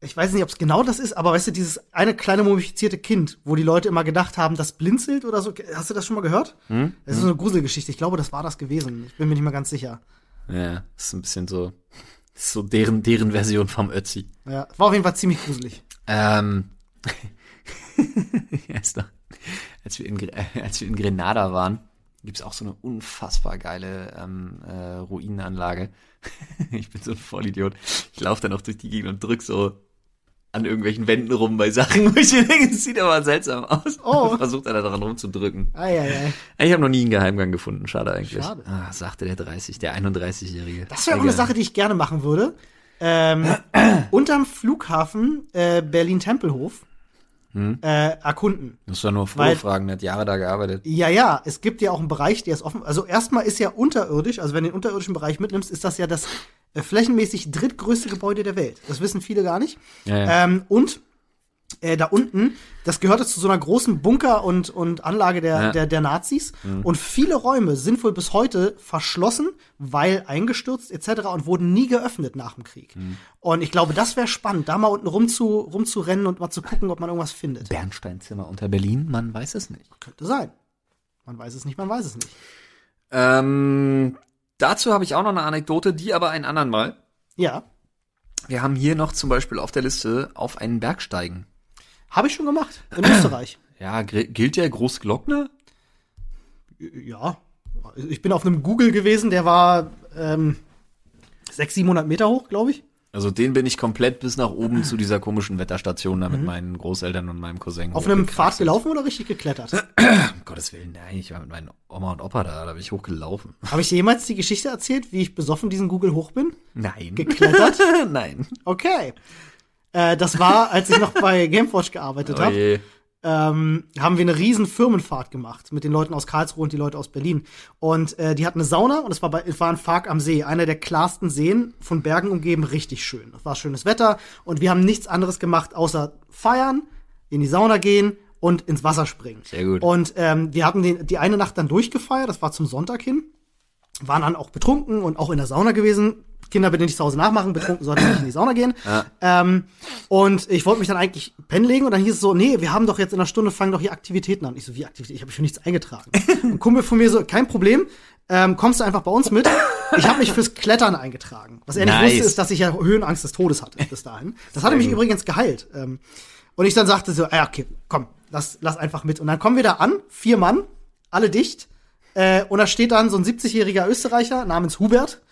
S2: ich weiß nicht, ob es genau das ist, aber weißt du, dieses eine kleine mumifizierte Kind, wo die Leute immer gedacht haben, das blinzelt oder so. Hast du das schon mal gehört?
S1: Hm?
S2: Das ist so eine Gruselgeschichte. Ich glaube, das war das gewesen. Ich bin mir nicht mehr ganz sicher.
S1: ja, ist ein bisschen so, so deren, deren Version vom Ötzi.
S2: Ja, war auf jeden Fall ziemlich gruselig.
S1: Ähm, ja, ist doch, als wir in, als wir in Grenada waren, gibt's auch so eine unfassbar geile ähm, äh, Ruinenanlage. ich bin so ein Vollidiot. Ich laufe dann auch durch die Gegend und drück so an irgendwelchen Wänden rum bei Sachen, wo ich denke, es sieht aber seltsam aus.
S2: Oh.
S1: Versucht einer daran rumzudrücken.
S2: Eieiei.
S1: Ich habe noch nie einen Geheimgang gefunden, schade eigentlich.
S2: Schade.
S1: Ah, sagte der 30, der 31-Jährige.
S2: Das wäre auch eine Sache, die ich gerne machen würde. Ähm, unterm Flughafen äh, Berlin-Tempelhof
S1: Hm?
S2: äh, erkunden.
S1: Das war nur Vorfragen, der hat Jahre da gearbeitet.
S2: Ja, ja, es gibt ja auch einen Bereich, der ist offen. Also erstmal ist ja unterirdisch, also wenn du den unterirdischen Bereich mitnimmst, ist das ja das äh, flächenmäßig drittgrößte Gebäude der Welt. Das wissen viele gar nicht.
S1: Ja, ja.
S2: Ähm, und äh, da unten, das gehörte zu so einer großen Bunker- und, und Anlage der,
S1: Ja. Mhm.
S2: der, der Nazis. Und viele Räume sind wohl bis heute verschlossen, weil eingestürzt etc. und wurden nie geöffnet nach dem Krieg.
S1: Mhm.
S2: Und ich glaube, das wäre spannend, da mal unten rum zu, rumzurennen und mal zu gucken, ob man irgendwas findet.
S1: Bernsteinzimmer unter Berlin, man weiß es nicht.
S2: Könnte sein. Man weiß es nicht, man weiß es nicht.
S1: Ähm, dazu habe ich auch noch eine Anekdote, die aber ein anderen Mal.
S2: Ja,
S1: Wir haben hier noch zum Beispiel auf der Liste auf einen Berg steigen.
S2: Habe ich schon gemacht. In Österreich.
S1: Ja, gilt der Großglockner?
S2: Ja. Ich bin auf einem Google gewesen, der war ähm, 600, 700 Meter hoch, glaube ich.
S1: Also den bin ich komplett bis nach oben zu dieser komischen Wetterstation da mit meinen Großeltern und meinem Cousin.
S2: Mhm. Auf einem Pfad gelaufen oder richtig geklettert?
S1: Um Gottes Willen, nein, ich war mit meinen Oma und Opa da, da bin ich hochgelaufen.
S2: Habe ich dir jemals die Geschichte erzählt, wie ich besoffen diesen Google hoch bin?
S1: Nein.
S2: Geklettert?
S1: nein.
S2: Okay. Äh, das war, als ich noch bei Gameforge gearbeitet
S1: Oh
S2: habe. ähm, haben wir eine riesen Firmenfahrt gemacht mit den Leuten aus Karlsruhe und die Leute aus Berlin. Und äh, die hatten eine Sauna und es war, bei, es war ein Fark am See, einer der klarsten Seen, von Bergen umgeben, richtig schön. Es war schönes Wetter und wir haben nichts anderes gemacht, außer feiern, in die Sauna gehen und ins Wasser springen.
S1: Sehr gut.
S2: Und ähm, wir hatten den, die eine Nacht dann durchgefeiert, das war zum Sonntag hin, waren dann auch betrunken und auch in der Sauna gewesen. Kinder bitte nicht zu Hause nachmachen, betrunken sollte nicht in die Sauna gehen. Ähm, und ich wollte mich dann eigentlich pennen legen und dann hieß es so, nee, wir haben doch jetzt in einer Stunde, fangen doch hier Aktivitäten an. Ich so, wie Aktivitäten? Ich habe mich für nichts eingetragen. Ein Kumpel von mir so, kein Problem, ähm, kommst du einfach bei uns mit. Ich habe mich fürs Klettern eingetragen. Was er nicht
S1: Nice.
S2: wusste, ist, dass ich ja Höhenangst des Todes hatte bis dahin. Das hatte mich übrigens geheilt. Ähm, und ich dann sagte so, ja, okay, komm, lass, lass einfach mit. Und dann kommen wir da an, vier Mann, alle dicht. Äh, und da steht dann so ein 70-jähriger Österreicher namens Hubert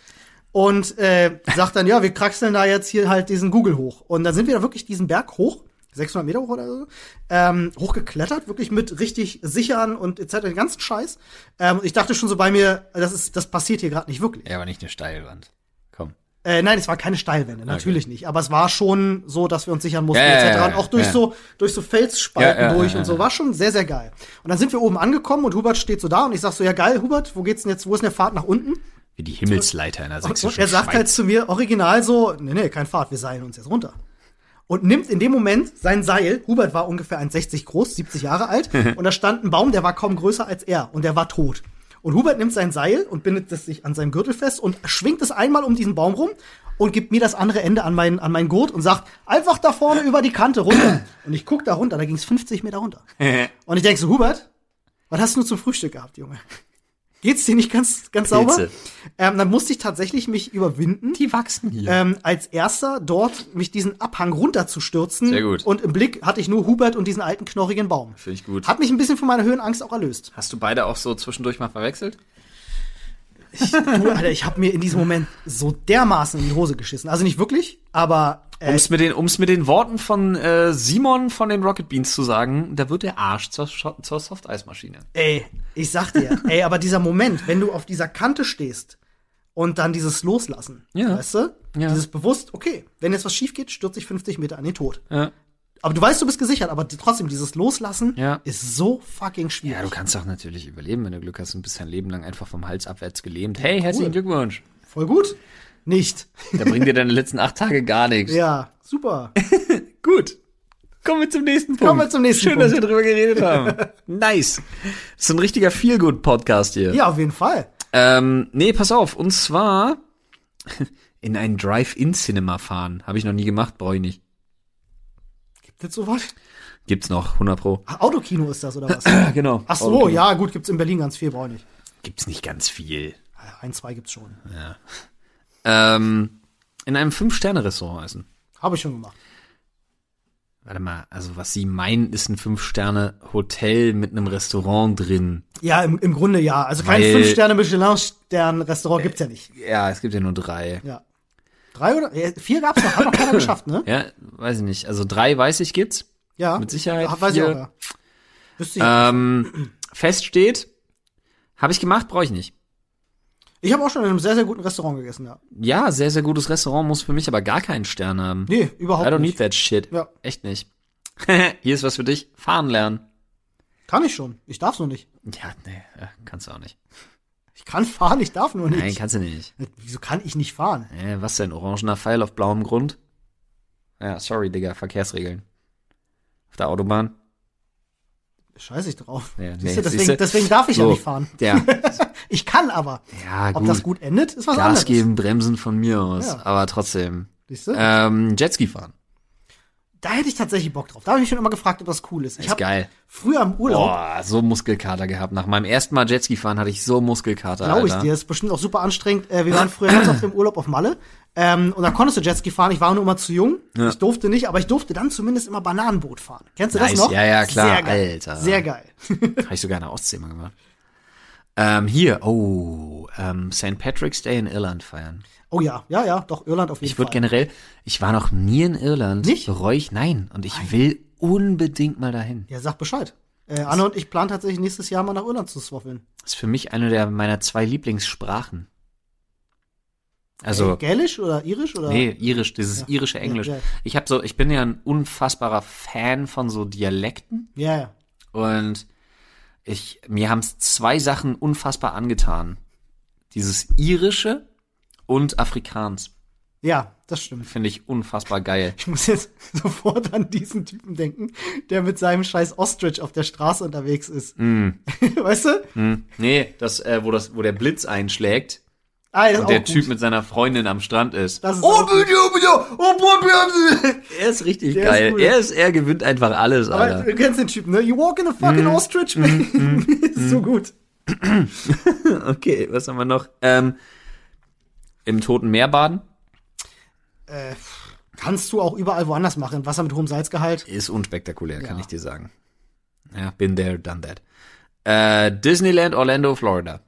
S2: und äh, sagt dann, ja, wir kraxeln da jetzt hier halt diesen Google hoch. Und dann sind wir da wirklich diesen Berg hoch, 600 Meter hoch oder so, ähm, hochgeklettert, wirklich mit richtig sichern und etc. den ganzen Scheiß. Ähm, ich dachte schon so bei mir, das ist, das passiert hier gerade nicht wirklich.
S1: Ja, aber nicht eine Steilwand. Komm.
S2: Äh, nein, es war keine Steilwände, natürlich nicht. Aber es war schon so, dass wir uns sichern mussten,
S1: Ja, ja,
S2: etc.
S1: ja,
S2: und auch durch
S1: ja.
S2: so durch so Felsspalten
S1: Ja, ja,
S2: durch
S1: ja,
S2: und so.
S1: ja.
S2: War schon sehr, sehr geil. Und dann sind wir oben angekommen und Hubert steht so da und ich sag so, ja geil, Hubert, wo geht's denn jetzt, wo ist denn der Pfad nach unten?
S1: Wie die Himmelsleiter in der
S2: Und
S1: sächsischen
S2: er sagt
S1: Schweiz.
S2: halt zu mir original so, nee, nee, kein Pfad, wir seilen uns jetzt runter. Und nimmt in dem Moment sein Seil, Hubert war ungefähr 1,60 groß, 70 Jahre alt, und da stand ein Baum, der war kaum größer als er und der war tot. Und Hubert nimmt sein Seil und bindet es sich an seinem Gürtel fest und schwingt es einmal um diesen Baum rum und gibt mir das andere Ende an meinen, an meinen Gurt und sagt, einfach da vorne über die Kante runter. Und ich guck da runter, da ging es 50 Meter runter. Und ich denk so, Hubert, was hast du zum Frühstück gehabt, Junge? Geht's dir nicht ganz, ganz sauber?
S1: Pilze.
S2: Ähm, dann musste ich tatsächlich mich überwinden,
S1: Die wachsen hier.
S2: ähm, als erster dort mich diesen Abhang runterzustürzen.
S1: Sehr gut.
S2: Und im Blick hatte ich nur Hubert und diesen alten knorrigen Baum.
S1: Finde ich gut.
S2: Hat mich ein bisschen von meiner Höhenangst auch erlöst.
S1: Hast du beide auch so zwischendurch mal verwechselt?
S2: Du, Alter, ich habe mir in diesem Moment so dermaßen in die Hose geschissen. Also nicht wirklich, aber
S1: Um
S2: äh,
S1: es mit den, um's mit den Worten von äh, Simon von den Rocket Beans zu sagen, da wird der Arsch zur, zur Softeismaschine.
S2: ey, ich sag dir, ey, aber dieser Moment, wenn du auf dieser Kante stehst und dann dieses Loslassen,
S1: Ja.
S2: weißt du?
S1: Ja.
S2: Dieses bewusst, okay, wenn jetzt was schief geht, stürze ich 50 Meter an den Tod.
S1: Ja.
S2: Aber du weißt, du bist gesichert, aber trotzdem, dieses Loslassen
S1: Ja.
S2: ist so fucking schwierig.
S1: Ja, du kannst auch natürlich überleben, wenn du Glück hast und bist dein Leben lang einfach vom Hals abwärts gelähmt. Hey, herzlichen Glückwunsch.
S2: Voll gut. Nicht.
S1: Da bringen dir deine letzten acht Tage gar nichts.
S2: Ja, super.
S1: Gut. Kommen wir zum nächsten Punkt.
S2: Kommen wir zum nächsten
S1: Schön,
S2: Punkt.
S1: dass wir drüber geredet haben. nice. Das ist ein richtiger Feel-Good-Podcast hier.
S2: Ja, auf jeden Fall.
S1: Ähm, nee, pass auf. Und zwar in ein Drive-In-Cinema fahren. Habe ich noch nie gemacht, brauche ich nicht.
S2: Gibt es sowas?
S1: Gibt's noch, 100 pro.
S2: Ach, Autokino ist das, oder was?
S1: Ja, genau.
S2: Ach so, ja, gut, gibt's in Berlin ganz viel, brauche ich nicht.
S1: Gibt's nicht ganz viel.
S2: Ein, zwei gibt's schon.
S1: Ähm, in einem Fünf-Sterne-Restaurant essen.
S2: Habe ich schon gemacht.
S1: Warte mal, also was Sie meinen, ist ein Fünf-Sterne-Hotel mit einem Restaurant drin.
S2: Ja, im, im Grunde ja. Also kein Fünf-Sterne-Michelin-Stern-Restaurant gibt's ja nicht.
S1: Ja, es gibt ja nur drei.
S2: Ja. Drei oder? Vier gab's noch, hat noch keiner geschafft, ne?
S1: Ja, weiß ich nicht. Also drei weiß ich gibt's.
S2: Ja.
S1: Mit Sicherheit
S2: Ja, Weiß ich
S1: vier.
S2: auch, ja. Wüsste ich.
S1: Ähm, fest steht, habe ich gemacht, brauche ich nicht.
S2: Ich habe auch schon in einem sehr, sehr guten Restaurant gegessen, ja.
S1: Ja, sehr, sehr gutes Restaurant, muss für mich aber gar keinen Stern haben.
S2: Nee, überhaupt
S1: I don't
S2: nicht.
S1: need that shit.
S2: Ja.
S1: Echt nicht. Hier ist was für dich. Fahren lernen.
S2: Kann ich schon. Ich darf's nur nicht.
S1: Ja, nee, ja, kannst du auch nicht.
S2: Ich kann fahren, ich darf nur nicht.
S1: Nein, kannst du nicht.
S2: Wieso kann ich nicht fahren?
S1: Äh, was denn? Orangener Pfeil auf blauem Grund? Ja, sorry, Digga, Verkehrsregeln. Auf der Autobahn?
S2: Scheiß ich drauf.
S1: Ja, nee,
S2: Siehste, deswegen, deswegen darf ich ja
S1: So.
S2: nicht fahren.
S1: Ja,
S2: Ich kann aber.
S1: ja
S2: Ob das gut endet, ist was
S1: Gas
S2: anderes.
S1: geben, bremsen von mir aus.
S2: Ja.
S1: Aber trotzdem.
S2: Siehst du?
S1: Ähm, Jetski fahren.
S2: Da hätte ich tatsächlich Bock drauf. Da habe ich mich schon immer gefragt, ob das cool ist. Ich
S1: Ist geil.
S2: früher im Urlaub,
S1: Boah, so Muskelkater gehabt. Nach meinem ersten Mal Jetski fahren hatte ich so Muskelkater,
S2: glaube ich dir, ist bestimmt auch super anstrengend. Äh, wir waren früher ganz oft im Urlaub auf Malle. Ähm, und da konntest du Jetski fahren. Ich war nur immer zu jung.
S1: Ja.
S2: Ich durfte nicht, aber ich durfte dann zumindest immer Bananenboot fahren. Kennst du
S1: Nice.
S2: das noch?
S1: Ja, ja, klar.
S2: Sehr geil.
S1: Alter.
S2: Sehr geil.
S1: Habe ich sogar in der Ostsee mal gemacht. Ähm, hier, oh, ähm, St. Patrick's Day in Irland feiern.
S2: Oh ja, ja, ja, doch, Irland auf jeden
S1: Ich würde
S2: Fall.
S1: generell, ich war noch nie in Irland.
S2: Nicht?
S1: Bereue ich, nein. Und ich will unbedingt mal dahin.
S2: Ja, sag Bescheid. Äh, Anne und ich planen tatsächlich nächstes Jahr mal nach Irland zu swaffeln.
S1: Ist für mich eine der meiner zwei Lieblingssprachen. Also,
S2: Gälisch oder Irisch oder?
S1: nee, irisch, dieses irische Englisch.
S2: ja.
S1: Ich habe so, ich bin ja ein unfassbarer Fan von so Dialekten.
S2: Ja, ja.
S1: Und ich, mir haben es zwei Sachen unfassbar angetan. Dieses irische und Afrikaans.
S2: Ja, das stimmt.
S1: Finde ich unfassbar geil.
S2: Ich muss jetzt sofort an diesen Typen denken, der mit seinem scheiß Ostrich auf der Straße unterwegs ist.
S1: Mm.
S2: weißt du?
S1: Hm. Nee, das, äh, wo das, wo der Blitz einschlägt.
S2: Ah, ist
S1: und der
S2: gut.
S1: Typ mit seiner Freundin am Strand ist.
S2: Das ist
S1: oh, oh, bitte. Er ist richtig
S2: Der ist
S1: geil.
S2: gut.
S1: er ist, er gewinnt einfach alles,
S2: Aber
S1: Alter.
S2: du kennst den Typen, ne? You walk in the fucking
S1: Mhm.
S2: ostrich, man. ist so gut.
S1: Okay, was haben wir noch? Ähm, Im Toten Meer baden
S2: Äh, kannst du auch überall woanders machen. Wasser mit hohem Salzgehalt.
S1: ist unspektakulär, kann
S2: Ja.
S1: ich dir sagen. Ja, been there, done that. Äh, Disneyland, Orlando, Florida.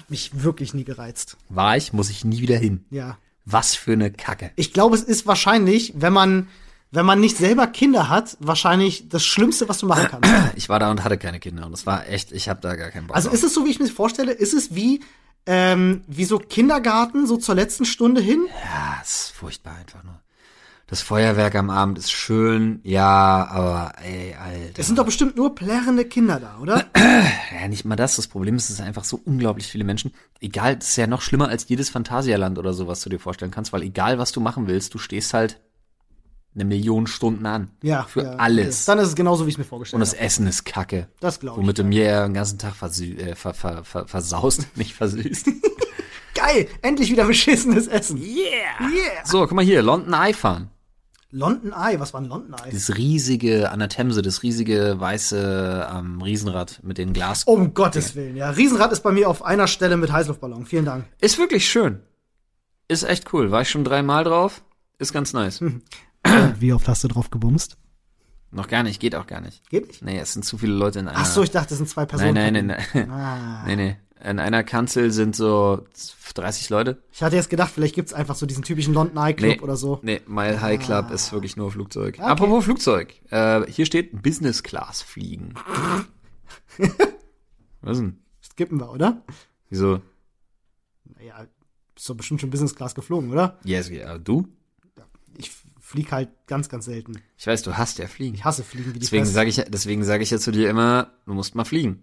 S2: Hat mich wirklich nie gereizt.
S1: War ich, muss ich nie wieder hin.
S2: Ja.
S1: Was für eine Kacke.
S2: Ich glaube, es ist wahrscheinlich, wenn man, wenn man nicht selber Kinder hat, wahrscheinlich das Schlimmste, was du machen kannst.
S1: Ich war da und hatte keine Kinder und das war echt, ich habe da gar keinen Bock
S2: Also ist es so, wie ich mir vorstelle? Ist es wie, ähm, wie so Kindergarten, so zur letzten Stunde hin?
S1: Ja, es ist furchtbar einfach nur. Das Feuerwerk am Abend ist schön, ja, aber ey, Alter.
S2: Es sind doch bestimmt nur plärrende Kinder da, oder?
S1: ja, nicht mal das. Das Problem ist, es sind einfach so unglaublich viele Menschen. Egal, das ist ja noch schlimmer als jedes Phantasialand oder so, was du dir vorstellen kannst, weil egal, was du machen willst, du stehst halt eine Million Stunden an.
S2: Ja.
S1: Für
S2: ja,
S1: alles.
S2: Okay. Dann ist es genauso, wie ich es mir vorgestellt
S1: Und das
S2: habe.
S1: Essen ist kacke.
S2: Das glaube ich.
S1: Womit du mir ja den ganzen Tag versü äh, ver ver ver versaust, nicht versüßt.
S2: Geil! Endlich wieder beschissenes Essen.
S1: yeah!
S2: Yeah!
S1: So, guck mal hier, London Eye fahren.
S2: London Eye, was war ein London Eye?
S1: Das riesige an der Themse, das riesige weiße ähm, Riesenrad mit den Glas.
S2: Um Gottes Willen, ja. Riesenrad ist bei mir auf einer Stelle mit Heißluftballon. Vielen Dank.
S1: Ist wirklich schön. Ist echt cool. War ich schon dreimal drauf. Ist ganz nice.
S2: Wie oft hast du drauf gebumst?
S1: Noch gar nicht, geht auch gar nicht.
S2: Geht nicht?
S1: Nee, es sind zu viele Leute in einer.
S2: Ach so, ich dachte, das sind zwei Personen.
S1: Nein, nein, nein, nein.
S2: Ah.
S1: Nee, nee. In einer Kanzel sind so 30 Leute.
S2: Ich hatte jetzt gedacht, vielleicht gibt's einfach so diesen typischen London Eye Club
S1: Nee.
S2: oder so.
S1: Nee, Mile High Club ist wirklich nur Flugzeug.
S2: Okay.
S1: Apropos Flugzeug. Äh, hier steht Business Class fliegen. Was denn?
S2: Skippen wir, oder?
S1: Wieso?
S2: Naja, bist doch bestimmt schon Business Class geflogen, oder?
S1: Yes, ja, du?
S2: Ich flieg halt ganz, ganz selten.
S1: Ich weiß, du hast ja fliegen.
S2: Ich hasse Fliegen wie die
S1: Deswegen sage ich, deswegen sage ich ja zu dir immer, du musst mal fliegen.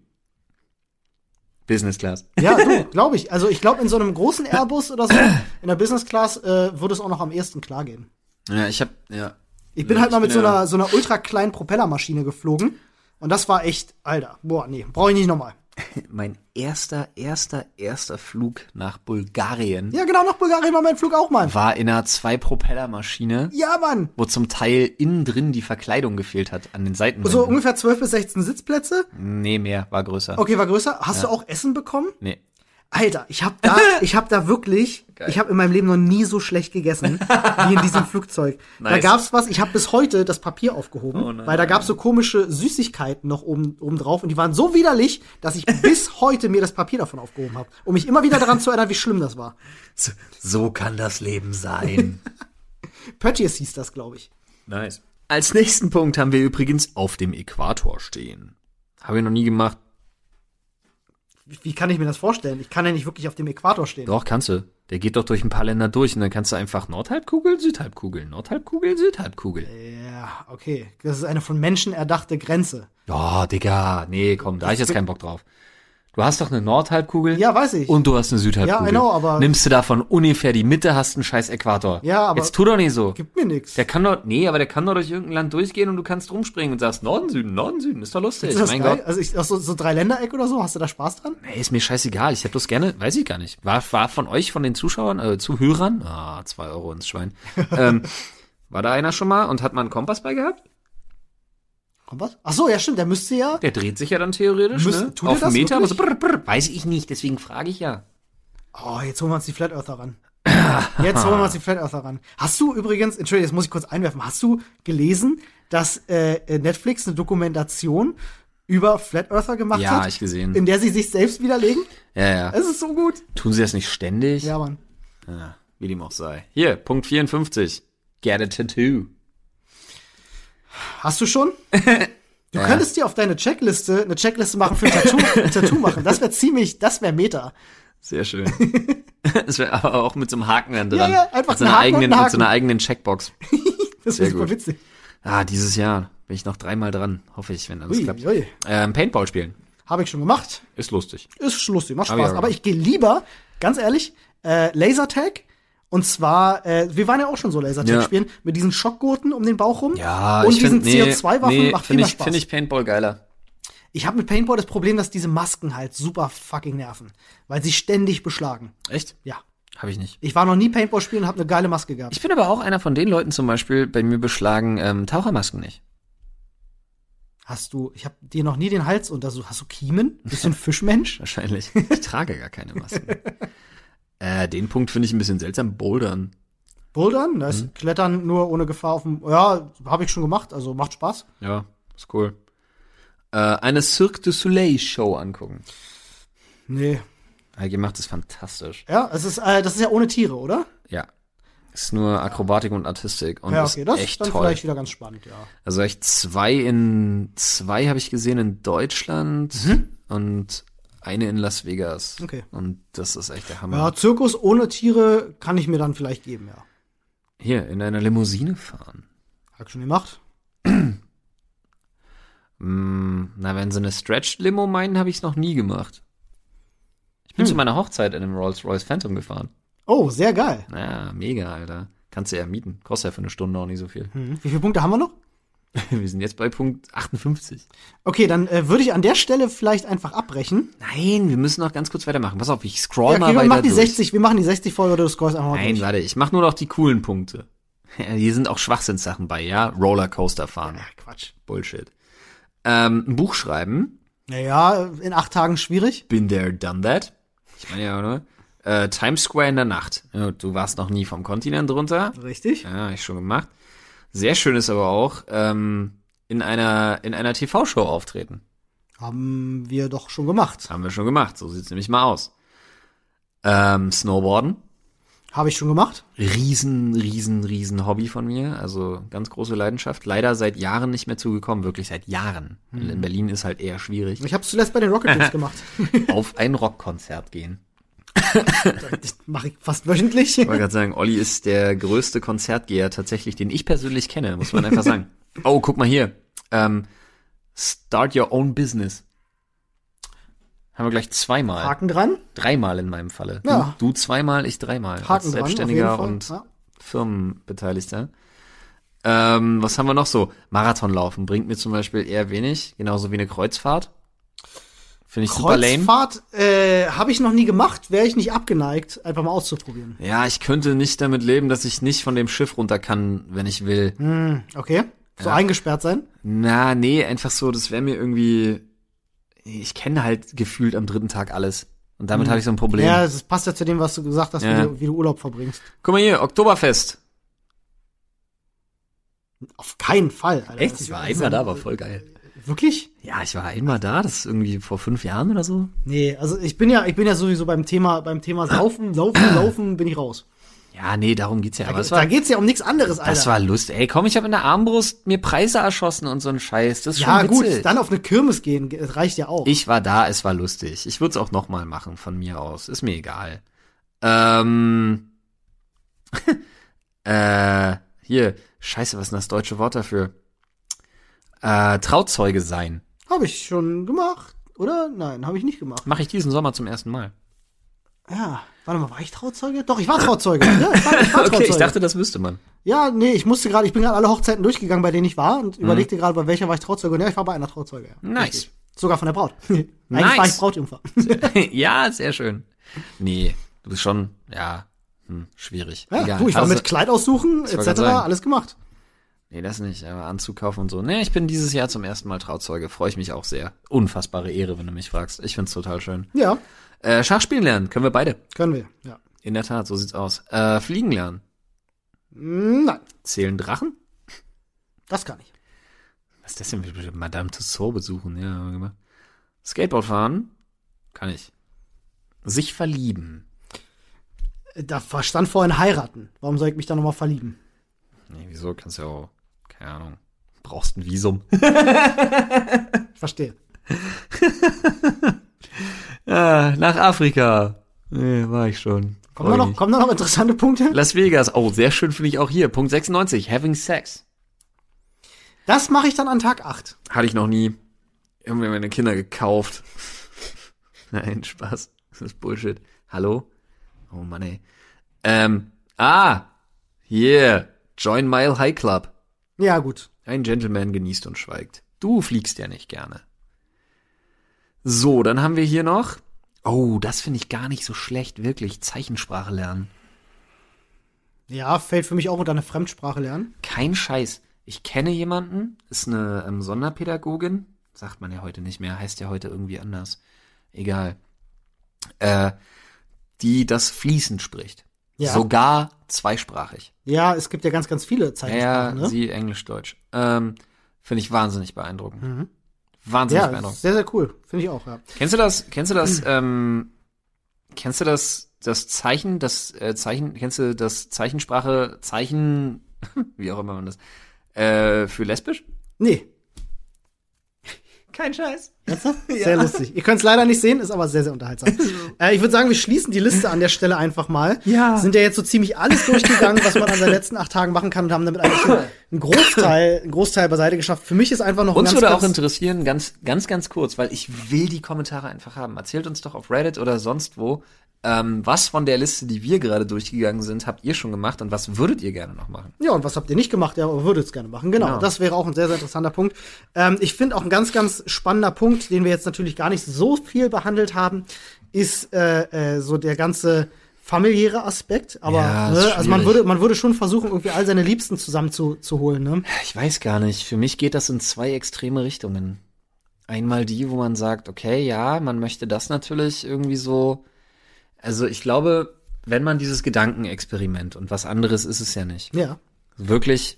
S1: Business Class.
S2: Ja, du, glaube ich. Also ich glaube, in so einem großen Airbus oder so, in der Business Class, äh, würde es auch noch am ehesten klar gehen.
S1: Ja, ich hab, ja.
S2: Ich bin
S1: Ja,
S2: halt mal mit so einer, so einer ultra kleinen Propellermaschine geflogen. Und das war echt, Alter, boah, nee, brauche ich nicht nochmal.
S1: Mein erster, erster, erster Flug nach Bulgarien
S2: Ja, genau, nach Bulgarien war mein Flug auch mal.
S1: war in einer Zwei-Propeller-Maschine,
S2: Ja, Mann.
S1: wo zum Teil innen drin die Verkleidung gefehlt hat an den Seiten.
S2: So ungefähr 12 bis 16 Sitzplätze.
S1: Nee, mehr, war größer.
S2: Okay, war größer. Hast du auch Essen bekommen?
S1: Nee.
S2: Alter, ich hab da, ich hab da wirklich,
S1: Geil.
S2: ich habe in meinem Leben noch nie so schlecht gegessen wie in diesem Flugzeug. Da
S1: Nice.
S2: gab's was, ich habe bis heute das Papier aufgehoben,
S1: Oh nein.
S2: weil da gab's so komische Süßigkeiten noch oben, oben drauf und die waren so widerlich, dass ich bis heute mir das Papier davon aufgehoben habe, um mich immer wieder daran zu erinnern, wie schlimm das war.
S1: So, so kann das Leben sein.
S2: Pötjes hieß das, glaube ich.
S1: nice. Als nächsten Punkt haben wir übrigens auf dem Äquator stehen. Habe ich noch nie gemacht.
S2: Wie, kann ich mir das vorstellen? Ich kann ja nicht wirklich auf dem Äquator stehen.
S1: Doch, kannst du. Der geht doch durch ein paar Länder durch und dann kannst du einfach Nordhalbkugel, Südhalbkugel, Nordhalbkugel, Südhalbkugel.
S2: Ja, okay. Das ist eine von Menschen erdachte Grenze.
S1: Ja, Digga, nee, komm, da hab ich jetzt keinen Bock drauf. Du hast doch eine Nordhalbkugel.
S2: Ja, weiß ich.
S1: Und du hast eine Südhalbkugel.
S2: Ja, I know, aber-
S1: Nimmst du davon ungefähr die Mitte, hast einen scheiß Äquator.
S2: Ja, aber-
S1: Jetzt tu doch nicht so.
S2: Gibt mir nix.
S1: Der kann doch, nee, aber der kann doch durch irgendein Land durchgehen und du kannst rumspringen und sagst Norden, Süden, Norden, Süden. Ist doch lustig.
S2: Ist das
S1: mein
S2: geil?
S1: Gott.
S2: Also ich, so, so drei Ländereck oder so, hast du da Spaß dran?
S1: Ey, ist mir scheißegal. Ich hätte bloß gerne, weiß ich gar nicht. War, war von euch, von den Zuschauern, äh, Zuhörern, ah, zwei Euro ins Schwein. ähm, war da einer schon mal und hat mal einen Kompass bei gehabt?
S2: Kommt was? Ach so, ja stimmt, der müsste ja.
S1: Der dreht sich ja dann theoretisch,
S2: Müsst-
S1: ne?
S2: tut
S1: Auf
S2: das
S1: Meter, aber so brr, brr, weiß ich nicht, deswegen frage ich ja.
S2: Oh, jetzt holen wir uns die Flat Earther ran. Jetzt holen wir uns die Flat Earther ran. Hast du übrigens, Entschuldigung, jetzt muss ich kurz einwerfen, hast du gelesen, dass äh, Netflix eine Dokumentation über Flat Earther gemacht
S1: Ja,
S2: hat?
S1: ich gesehen.
S2: In der sie sich selbst widerlegen?
S1: Ja, ja.
S2: Es ist so gut.
S1: Tun sie das nicht ständig?
S2: Ja, Mann.
S1: Ja, wie dem auch sei. Hier, Punkt 54. Get a tattoo.
S2: Hast du schon? Du
S1: Ja.
S2: könntest dir auf deine Checkliste eine Checkliste machen für ein Tattoo, Tattoo machen. Das wäre ziemlich, das wäre Meta.
S1: Sehr schön. das wäre aber auch mit so einem Haken dann dran.
S2: Ja, ja, einfach
S1: mit so
S2: ein
S1: einer eigenen, mit so einer eigenen Checkbox.
S2: Das wäre super
S1: gut.
S2: witzig.
S1: Ah, dieses Jahr bin ich noch dreimal dran. Hoffe ich, wenn alles
S2: Ui,
S1: klappt.
S2: ui.
S1: Ähm, Paintball spielen.
S2: Habe ich schon gemacht.
S1: Ist lustig.
S2: Ist lustig, macht
S1: ich
S2: Spaß. Aber
S1: gemacht.
S2: ich gehe lieber, ganz ehrlich, äh, Lasertag. Und zwar, äh, wir waren ja auch schon so Lasertag
S1: Ja.
S2: spielen, mit diesen Schockgurten um den Bauch rum.
S1: Ja,
S2: und
S1: ich
S2: diesen
S1: nee,
S2: CO2-Waffen
S1: nee,
S2: macht viel
S1: ich,
S2: Spaß.
S1: Finde ich Paintball geiler.
S2: Ich habe mit Paintball das Problem, dass diese Masken halt super fucking nerven, weil sie ständig beschlagen.
S1: Echt?
S2: Ja.
S1: Habe ich nicht.
S2: Ich war noch nie Paintball spielen und habe eine geile Maske gehabt.
S1: Ich bin aber auch einer von den Leuten zum Beispiel, bei mir beschlagen ähm, Tauchermasken nicht.
S2: Hast du, ich habe dir noch nie den Hals untersucht. Hast du Kiemen? Bist du ein Fischmensch?
S1: Wahrscheinlich. Ich trage gar keine Masken. äh, den Punkt finde ich ein bisschen seltsam. Bouldern.
S2: Bouldern? Da ist Klettern nur ohne Gefahr auf dem. Ja, habe ich schon gemacht, also macht Spaß.
S1: Ja, ist cool. Äh, eine Cirque du Soleil Show angucken.
S2: Nee.
S1: Heike macht es fantastisch.
S2: Ja, es ist, äh, das ist ja ohne Tiere, oder?
S1: Ja. Ist nur Akrobatik und Artistik und
S2: ja,
S1: ist
S2: okay, das ist
S1: echt
S2: dann
S1: toll.
S2: vielleicht wieder ganz spannend, ja.
S1: Also echt zwei in zwei habe ich gesehen in Deutschland und eine in Las Vegas.
S2: Okay.
S1: Und das ist echt der Hammer.
S2: Ja, Zirkus ohne Tiere kann ich mir dann vielleicht geben, ja.
S1: Hier in einer Limousine fahren.
S2: Hab ich schon gemacht.
S1: Mm, na, wenn sie eine Stretched Limo meinen, habe ich es noch nie gemacht. Ich bin
S2: Hm.
S1: zu meiner Hochzeit in einem Rolls-Royce Phantom gefahren.
S2: Oh, sehr geil.
S1: Ja, mega, Alter. Kannst du ja mieten. Kostet ja für eine Stunde auch nicht so viel.
S2: Hm. Wie viele Punkte haben wir noch?
S1: Wir sind jetzt bei Punkt 58.
S2: Okay, dann äh, würde ich an der Stelle vielleicht einfach abbrechen.
S1: Nein, wir müssen noch ganz kurz weitermachen. Pass auf, ich scroll
S2: Ja,
S1: mal
S2: okay, wir
S1: weiter
S2: machen die
S1: durch.
S2: 60, wir machen die 60 Folge oder du scrollst einfach mal
S1: Nein,
S2: durch.
S1: warte, ich mach nur noch die coolen Punkte. Hier sind auch Schwachsinnssachen bei, ja? Rollercoaster fahren.
S2: Ja, Quatsch.
S1: Bullshit. Ähm, ein Buch schreiben.
S2: Naja, in acht Tagen schwierig.
S1: Been there, done that. Ich meine ja, oder? Äh, Times Square in der Nacht. Ja, du warst noch nie vom Kontinent runter.
S2: Richtig.
S1: Ja, hab ich schon gemacht. Sehr schön ist aber auch, ähm, in einer, in einer TV-Show auftreten.
S2: Haben wir doch schon gemacht.
S1: Haben wir schon gemacht. So sieht's nämlich mal aus. Ähm, Snowboarden.
S2: Habe ich schon gemacht.
S1: Riesen, riesen, riesen Hobby von mir. Also ganz große Leidenschaft. Leider seit Jahren nicht mehr zugekommen. Wirklich seit Jahren.
S2: Mhm.
S1: In Berlin ist halt eher schwierig.
S2: Ich habe es zuletzt bei den Rocket Beans gemacht.
S1: Auf ein Rockkonzert gehen.
S2: Das mache ich fast wöchentlich.
S1: Ich wollte gerade sagen, Olli ist der größte Konzertgeher tatsächlich, den ich persönlich kenne, muss man einfach sagen. Oh, guck mal hier. Ähm, start your own business. Haben wir gleich zweimal.
S2: Haken dran.
S1: Dreimal in meinem Falle.
S2: Ja.
S1: Du, du zweimal, ich dreimal.
S2: Haken
S1: als
S2: dran.
S1: Selbstständiger
S2: jeden
S1: und.
S2: Ja.
S1: Firmenbeteiligter. Ähm, was haben wir noch so? Marathonlaufen bringt mir zum Beispiel eher wenig, genauso wie eine Kreuzfahrt. Finde ich super lame.
S2: Kreuzfahrt äh, habe ich noch nie gemacht. Wäre ich nicht abgeneigt, einfach mal auszuprobieren.
S1: Ja, ich könnte nicht damit leben, dass ich nicht von dem Schiff runter kann, wenn ich will.
S2: Hm, okay. So eingesperrt sein.
S1: Na, nee, einfach so, das wäre mir irgendwie. Ich kenne halt gefühlt am dritten Tag alles. Und damit habe ich so ein Problem.
S2: Ja, das passt ja zu dem, was du gesagt hast,
S1: Ja.
S2: wie, du, wie du Urlaub verbringst.
S1: Guck mal hier, Oktoberfest.
S2: Auf keinen Fall. Alter.
S1: Echt? Ich war einmal da, war voll geil.
S2: Wirklich?
S1: Ja, ich war einmal da, das ist irgendwie vor fünf Jahren oder so.
S2: Nee, also ich bin ja, ich bin ja sowieso beim Thema, beim Thema Saufen, Saufen, Saufen bin ich raus.
S1: Ja, nee, darum geht's ja.
S2: Da,
S1: Aber es
S2: da
S1: war,
S2: geht's ja um nichts anderes, Alter.
S1: das war Lust. Ey, komm, ich habe in der Armbrust mir Preise erschossen und so ein Scheiß. Das ist
S2: ja
S1: schon
S2: gut, dann auf eine Kirmes gehen, das reicht ja auch.
S1: Ich war da, es war lustig. Ich würde es auch noch mal machen von mir aus. Ist mir egal. Ähm, äh, hier, scheiße, was ist denn das deutsche Wort dafür? Äh, Trauzeuge sein.
S2: Habe ich schon gemacht, oder? Nein, habe ich nicht gemacht.
S1: Mache ich diesen Sommer zum ersten Mal.
S2: Ja, warte mal, war ich Trauzeuge? Doch, ich war Trauzeuge. Ja, ich war, ich war
S1: Okay,
S2: Trauzeuge.
S1: ich dachte, das wüsste man.
S2: Ja, nee, ich musste gerade, ich bin gerade alle Hochzeiten durchgegangen, bei denen ich war
S1: Mhm.
S2: und überlegte gerade, bei welcher war ich Trauzeuge. Und ja, ich war bei einer Trauzeuge. Ja.
S1: Nice.
S2: Richtig. Sogar von der Braut. Eigentlich
S1: Nice.
S2: war ich Brautjungfer.
S1: ja, sehr schön. Nee, du bist schon, ja, hm, schwierig.
S2: Ja,
S1: Egal.
S2: du, ich war
S1: Hast
S2: mit Kleid aussuchen, etc. alles gemacht.
S1: Nee, das nicht, aber Anzug kaufen und so. Nee, ich bin dieses Jahr zum ersten Mal Trauzeuge. Freue ich mich auch sehr. Unfassbare Ehre, wenn du mich fragst. Ich find's total schön.
S2: Ja,
S1: Äh, Schachspielen lernen, können wir beide.
S2: können wir. Ja.
S1: In der Tat, so sieht's aus. Äh, fliegen lernen.
S2: Mm, Nein,
S1: Zählen Drachen?
S2: das kann ich.
S1: Was ist das denn? Madame Tussauds besuchen, ja, haben wir gemacht. Skateboard fahren? Kann ich. Sich verlieben.
S2: Da stand vorhin heiraten. Warum soll ich mich da nochmal verlieben?
S1: Nee, wieso? Kannst ja auch, keine Ahnung. Brauchst ein Visum.
S2: Ich verstehe.
S1: Ah, nach Afrika. Nee, war ich schon.
S2: Kommen da noch, kommen da noch interessante Punkte?
S1: Las Vegas. Oh, sehr schön finde ich auch hier. Punkt 96. Having Sex.
S2: Das mache ich dann an Tag 8.
S1: Hatte ich noch nie. Irgendwie meine Kinder gekauft. Nein, Spaß. Das ist Bullshit. Hallo? Oh Mann, ey. Ähm, ah, hier. Join Mile High Club.
S2: Ja, gut.
S1: Ein Gentleman genießt und schweigt. Du fliegst ja nicht gerne. So, dann haben wir hier noch. Oh, das finde ich gar nicht so schlecht, wirklich. Zeichensprache lernen.
S2: Ja, fällt für mich auch unter eine Fremdsprache lernen.
S1: Kein Scheiß. Ich kenne jemanden, ist eine ähm, Sonderpädagogin, sagt man ja heute nicht mehr, heißt ja heute irgendwie anders. Egal. Äh, die das fließend spricht.
S2: Ja.
S1: Sogar zweisprachig.
S2: Ja, es gibt ja ganz, ganz viele
S1: Ja,
S2: Zeichensprachen, ne?
S1: sie Englisch-Deutsch. Ähm, Finde ich wahnsinnig beeindruckend.
S2: Mhm.
S1: Wahnsinnig
S2: Ja,
S1: beeindruckend.
S2: sehr, sehr cool. Finde ich auch, ja.
S1: Kennst du das, kennst du das, ähm, kennst du das, das Zeichen, das äh, Zeichen, kennst du das Zeichensprache, Zeichen, wie auch immer man das, äh, für lesbisch?
S2: Nee,
S1: Kein Scheiß.
S2: sehr lustig. Ihr könnt es leider nicht sehen, ist aber sehr, sehr unterhaltsam. äh, ich würde sagen, wir schließen die Liste an der Stelle einfach mal.
S1: Ja.
S2: Sind ja jetzt so ziemlich alles durchgegangen, was man an den letzten acht Tagen machen kann und haben damit eigentlich einen Großteil, einen Großteil beiseite geschafft. Für mich ist einfach noch ein
S1: Uns
S2: ganz,
S1: würde auch interessieren, ganz, ganz, ganz kurz, weil ich will die Kommentare einfach haben. Erzählt uns doch auf Reddit oder sonst wo, ähm, was von der Liste, die wir gerade durchgegangen sind, habt ihr schon gemacht und was würdet ihr gerne noch machen?
S2: Ja, und was habt ihr nicht gemacht? Ja, aber würdet es gerne machen. Genau,
S1: Genau.
S2: das wäre auch ein sehr, sehr interessanter Punkt. Ähm, ich finde auch ein ganz, ganz spannender Punkt, den wir jetzt natürlich gar nicht so viel behandelt haben, ist äh, äh, so der ganze familiäre Aspekt. Aber
S1: Ja,
S2: ne, also man würde, man würde schon versuchen, irgendwie all seine Liebsten zusammen zu. Ne?
S1: Ich weiß gar nicht. Für mich geht das in zwei extreme Richtungen. Einmal die, wo man sagt, okay, ja, man möchte das natürlich irgendwie so. Also ich glaube, wenn man dieses Gedankenexperiment und was anderes ist es ja nicht,
S2: Ja.
S1: wirklich,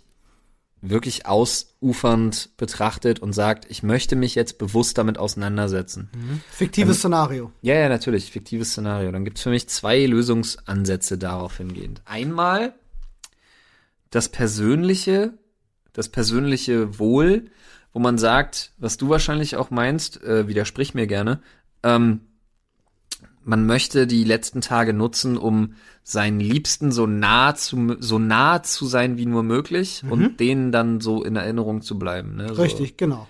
S1: wirklich ausufernd betrachtet und sagt, ich möchte mich jetzt bewusst damit auseinandersetzen.
S2: Fiktives Szenario.
S1: Ja, ja, natürlich, fiktives Szenario. Dann gibt's für mich zwei Lösungsansätze darauf hingehend. Einmal das persönliche, das persönliche Wohl, wo man sagt, was du wahrscheinlich auch meinst, äh, widersprich mir gerne, ähm, man möchte die letzten Tage nutzen, um seinen Liebsten so nah zu so nah zu sein wie nur möglich und denen dann so in Erinnerung zu bleiben. Ne? So.
S2: Richtig, genau.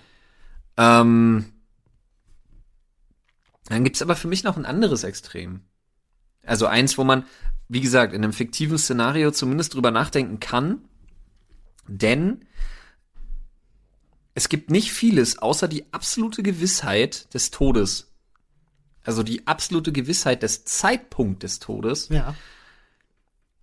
S1: Ähm, dann gibt's aber für mich noch ein anderes Extrem. Also eins, wo man, wie gesagt, in einem fiktiven Szenario zumindest drüber nachdenken kann, denn es gibt nicht vieles außer die absolute Gewissheit des Todes. Also die absolute Gewissheit des Zeitpunkt des Todes,
S2: Ja.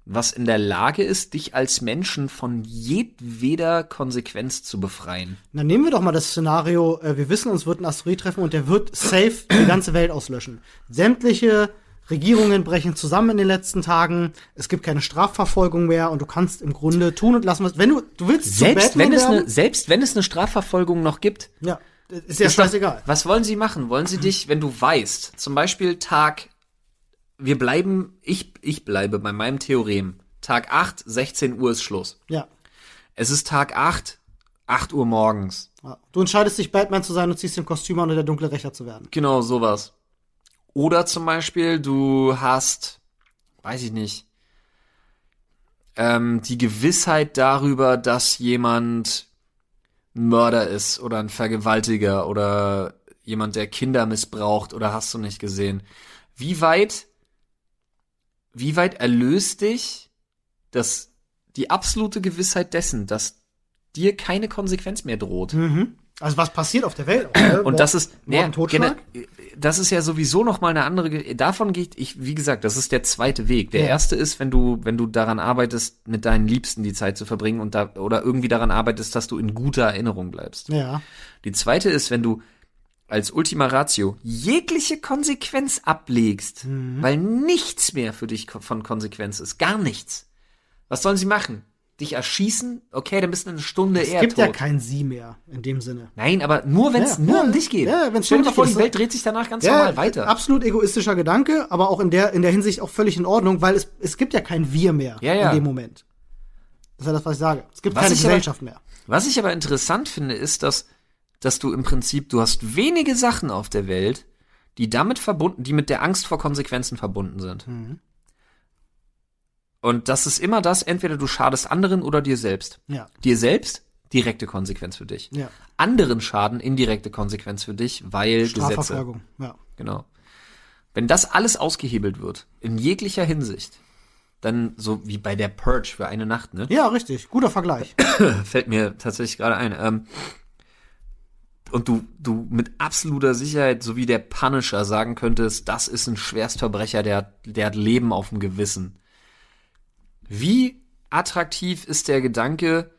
S1: was in der Lage ist, dich als Menschen von jedweder Konsequenz zu befreien.
S2: Dann nehmen wir doch mal das Szenario, äh, wir wissen, uns wird ein Asteroid treffen und der wird safe die ganze Welt auslöschen. Sämtliche Regierungen brechen zusammen in den letzten Tagen, es gibt keine Strafverfolgung mehr und du kannst im Grunde tun und lassen, was, wenn du, du willst
S1: Selbst wenn, es eine, selbst wenn es eine Strafverfolgung noch gibt,
S2: ja, ist ja
S1: ist doch-
S2: scheißegal.
S1: Was wollen sie machen? Wollen sie dich, wenn du weißt, zum Beispiel Tag, wir bleiben, ich, ich bleibe bei meinem Theorem. Tag 8, 16 Uhr ist Schluss.
S2: Ja.
S1: Es ist Tag 8, 8 Uhr morgens.
S2: ja. Du entscheidest dich, Batman zu sein und ziehst den Kostüm an und der dunkle Rächer zu werden.
S1: Genau, sowas. Oder zum Beispiel, du hast, weiß ich nicht, ähm, die Gewissheit darüber, dass jemand Mörder ist oder ein Vergewaltiger oder jemand, der Kinder missbraucht oder hast du nicht gesehen. Wie weit, wie weit erlöst dich das, die absolute Gewissheit dessen, dass dir keine Konsequenz mehr droht?
S2: Mhm. Also was passiert auf der Welt? ne?
S1: Und das ist,
S2: Mord Totschlag?
S1: gene- das ist ja sowieso noch mal eine andere, davon geht ich, wie gesagt, das ist der zweite Weg. Der
S2: Ja.
S1: erste ist, wenn du, wenn du daran arbeitest, mit deinen Liebsten die Zeit zu verbringen und da, oder irgendwie daran arbeitest, dass du in guter Erinnerung bleibst.
S2: Ja.
S1: Die zweite ist, wenn du als Ultima Ratio jegliche Konsequenz ablegst,
S2: Mhm.
S1: weil nichts mehr für dich von Konsequenz ist. Gar nichts. Was sollen sie machen? Dich erschießen? Okay, dann bist du eine Stunde
S2: Es
S1: eher
S2: gibt
S1: tot.
S2: ja kein Sie mehr in dem Sinne.
S1: Nein, aber nur wenn es
S2: Ja,
S1: nur
S2: ja,
S1: um dich geht.
S2: ja, wenn's
S1: Stell
S2: nur
S1: dir
S2: um
S1: vor,
S2: dich
S1: die
S2: geht,
S1: Welt dreht sich danach ganz
S2: Ja,
S1: normal weiter.
S2: absolut egoistischer Gedanke, aber auch in der, in der Hinsicht auch völlig in Ordnung, weil es, es gibt ja kein Wir mehr
S1: Ja, ja.
S2: in dem Moment. Das ist ja das, was ich sage. Es gibt
S1: Was
S2: keine
S1: ich aber-
S2: Gesellschaft mehr.
S1: Was ich aber interessant finde, ist, dass, dass du im Prinzip, du hast wenige Sachen auf der Welt, die damit verbunden, die mit der Angst vor Konsequenzen verbunden sind.
S2: Mhm.
S1: Und das ist immer das, entweder du schadest anderen oder dir selbst.
S2: Ja.
S1: Dir selbst, direkte Konsequenz für dich.
S2: Ja.
S1: Anderen Schaden, indirekte Konsequenz für dich, weil Gesetze.
S2: Strafverfolgung. Ja.
S1: Genau. Wenn das alles ausgehebelt wird, in jeglicher Hinsicht, dann so wie bei der Purge für eine Nacht, ne?
S2: ja, richtig. Guter Vergleich.
S1: Fällt mir tatsächlich gerade ein. Ähm, und du, du mit absoluter Sicherheit, so wie der Punisher sagen könntest, das ist ein Schwerstverbrecher, der, der hat Leben auf dem Gewissen. Wie attraktiv ist der Gedanke,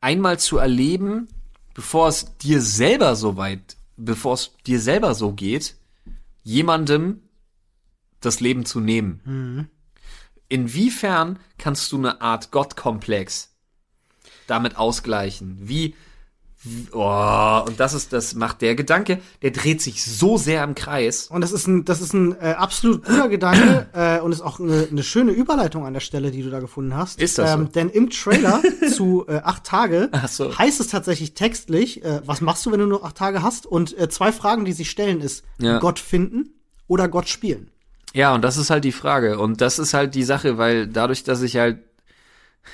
S1: einmal zu erleben, bevor es dir selber so weit, bevor es dir selber so geht, jemandem das Leben zu nehmen. Inwiefern kannst du eine Art Gottkomplex damit ausgleichen? Wie, wie- oh, und das ist, das macht der Gedanke, der dreht sich so sehr im Kreis.
S2: Und das ist ein, das ist ein äh, absolut guter Gedanke äh, und ist auch eine, eine schöne Überleitung an der Stelle, die du da gefunden hast.
S1: Ist das so?
S2: Denn im Trailer zu äh, acht Tage
S1: so.
S2: heißt es tatsächlich textlich, äh, was machst du, wenn du nur acht Tage hast? Und äh, zwei Fragen, die sich stellen, ist
S1: Ja.
S2: Gott finden oder Gott spielen.
S1: Ja, und das ist halt die Frage. Und das ist halt die Sache, weil dadurch, dass ich halt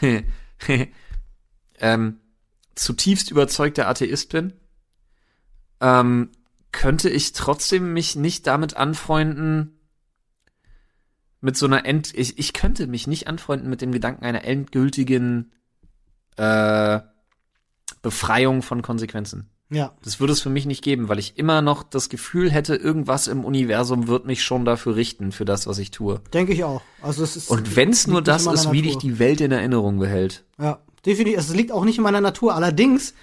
S1: ähm, zutiefst überzeugter Atheist bin, ähm, könnte ich trotzdem mich nicht damit anfreunden, mit so einer End, ich, ich könnte mich nicht anfreunden mit dem Gedanken einer endgültigen äh, Befreiung von Konsequenzen.
S2: Ja.
S1: Das würde es für mich nicht geben, weil ich immer noch das Gefühl hätte, irgendwas im Universum wird mich schon dafür richten, für das, was ich tue.
S2: Denke ich auch. Also es ist
S1: Und wenn es nur das ist, wie dich die Welt in Erinnerung behält.
S2: Ja, definitiv. Es liegt auch nicht in meiner Natur. Allerdings,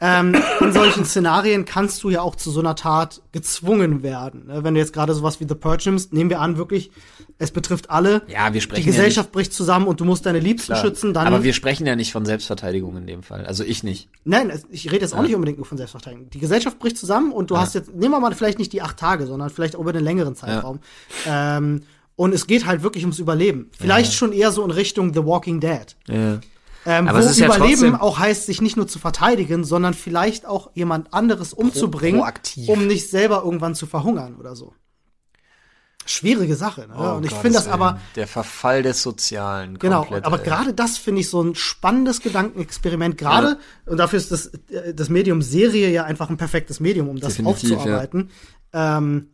S2: ähm, in solchen Szenarien kannst du ja auch zu so einer Tat gezwungen werden. ne? Wenn du jetzt gerade sowas wie The Purge nimmst, nehmen wir an, wirklich, es betrifft alle.
S1: Ja, wir sprechen
S2: Die Gesellschaft bricht zusammen und du musst deine Liebsten
S1: ja nicht,
S2: schützen. Dann,
S1: Aber wir sprechen ja nicht von Selbstverteidigung in dem Fall. Also ich nicht.
S2: nein, ich rede jetzt auch nicht unbedingt nur von Selbstverteidigung. Die Gesellschaft bricht zusammen und du hast jetzt, nehmen wir mal vielleicht nicht die acht Tage, sondern vielleicht über einen längeren Zeitraum. Ähm, und es geht halt wirklich ums Überleben. Vielleicht schon eher so in Richtung The Walking Dead.
S1: Ja.
S2: Ähm,
S1: Aber
S2: wo
S1: es ist ja
S2: Überleben
S1: trotzdem-
S2: auch heißt, sich nicht nur zu verteidigen, sondern vielleicht auch jemand anderes umzubringen,
S1: proaktiv.
S2: um nicht selber irgendwann zu verhungern oder so. Schwierige Sache, ne?
S1: Oh
S2: Und ich finde das aber,
S1: Der Verfall des Sozialen.
S2: genau,
S1: komplett,
S2: aber gerade das finde ich so ein spannendes Gedankenexperiment, gerade, und dafür ist das, äh, das Medium Serie ja einfach ein perfektes Medium, um das
S1: Definitiv,
S2: aufzuarbeiten. Ähm,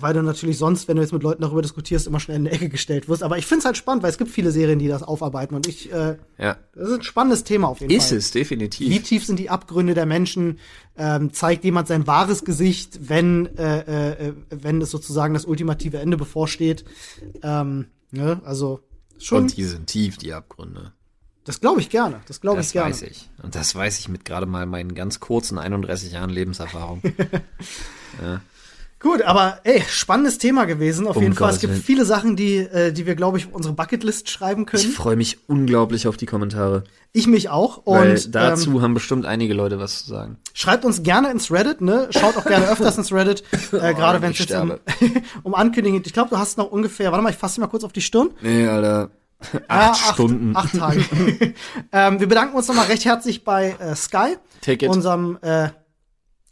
S2: weil du natürlich sonst, wenn du jetzt mit Leuten darüber diskutierst, immer schnell in eine Ecke gestellt wirst. Aber ich finde es halt spannend, weil es gibt viele Serien, die das aufarbeiten. Und ich, äh,
S1: Ja.
S2: das ist ein spannendes Thema auf jeden
S1: Ist
S2: Fall.
S1: es, definitiv.
S2: Wie tief sind die Abgründe der Menschen? Ähm, zeigt jemand sein wahres Gesicht, wenn, äh, äh, wenn es sozusagen das ultimative Ende bevorsteht? Ähm, ne? Also schon,
S1: Und die sind tief, die Abgründe.
S2: das glaube ich gerne. Das glaube ich
S1: Das
S2: gerne.
S1: weiß ich. Und das weiß ich mit gerade mal meinen ganz kurzen 31 Jahren Lebenserfahrung.
S2: Gut, aber ey, spannendes Thema gewesen. Auf
S1: Um
S2: jeden Fall. Es gibt
S1: Willen.
S2: viele Sachen, die, äh, die wir, glaube ich, auf unsere Bucketlist schreiben
S1: Ich
S2: können.
S1: freue mich unglaublich auf die Kommentare.
S2: Ich mich auch.
S1: Weil
S2: Und
S1: dazu
S2: ähm,
S1: haben bestimmt einige Leute was zu sagen.
S2: schreibt uns gerne ins Reddit, ne? Schaut auch gerne öfters ins Reddit, äh, gerade wenn es
S1: ich
S2: jetzt um, um Ankündigungen geht. Ich glaube, du hast noch ungefähr, warte mal, ich fasse mal kurz auf die Stirn.
S1: Nee, Alter.
S2: Ja,
S1: Acht Stunden.
S2: Acht, Tage. ähm, wir bedanken uns nochmal recht herzlich bei äh, Sky,
S1: Ticket.
S2: unserem äh,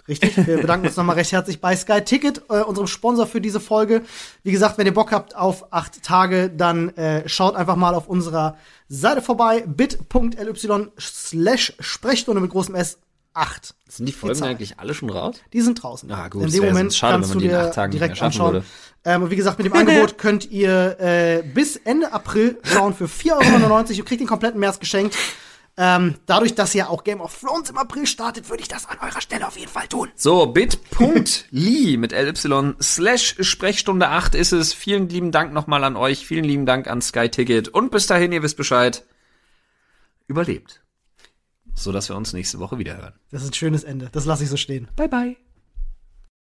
S2: Richtig, wir bedanken uns nochmal recht herzlich bei Sky Ticket, äh, unserem Sponsor für diese Folge. Wie gesagt, wenn ihr Bock habt auf acht Tage, dann äh, schaut einfach mal auf unserer Seite vorbei, bit.ly slash Sprechstunde mit großem S 8.
S1: Sind die Folgen eigentlich alle schon raus?
S2: Die sind draußen.
S1: Ah, gut,
S2: In dem Moment
S1: schade,
S2: kannst du dir direkt anschauen.
S1: würde.
S2: Ähm, und wie gesagt, mit dem Angebot könnt ihr äh, bis Ende April schauen für 4,99 Euro. Ihr kriegt den kompletten März geschenkt. Ähm, dadurch, dass ja auch Game of Thrones im April startet, würde ich das an eurer Stelle auf jeden Fall tun.
S1: So, bit.ly mit LY slash Sprechstunde 8 ist es. Vielen lieben Dank nochmal an euch. Vielen lieben Dank an Sky Ticket. Und bis dahin, ihr wisst Bescheid. Überlebt. So dass wir uns nächste Woche wieder hören.
S2: Das ist ein schönes Ende. Das lasse ich so stehen.
S1: Bye bye.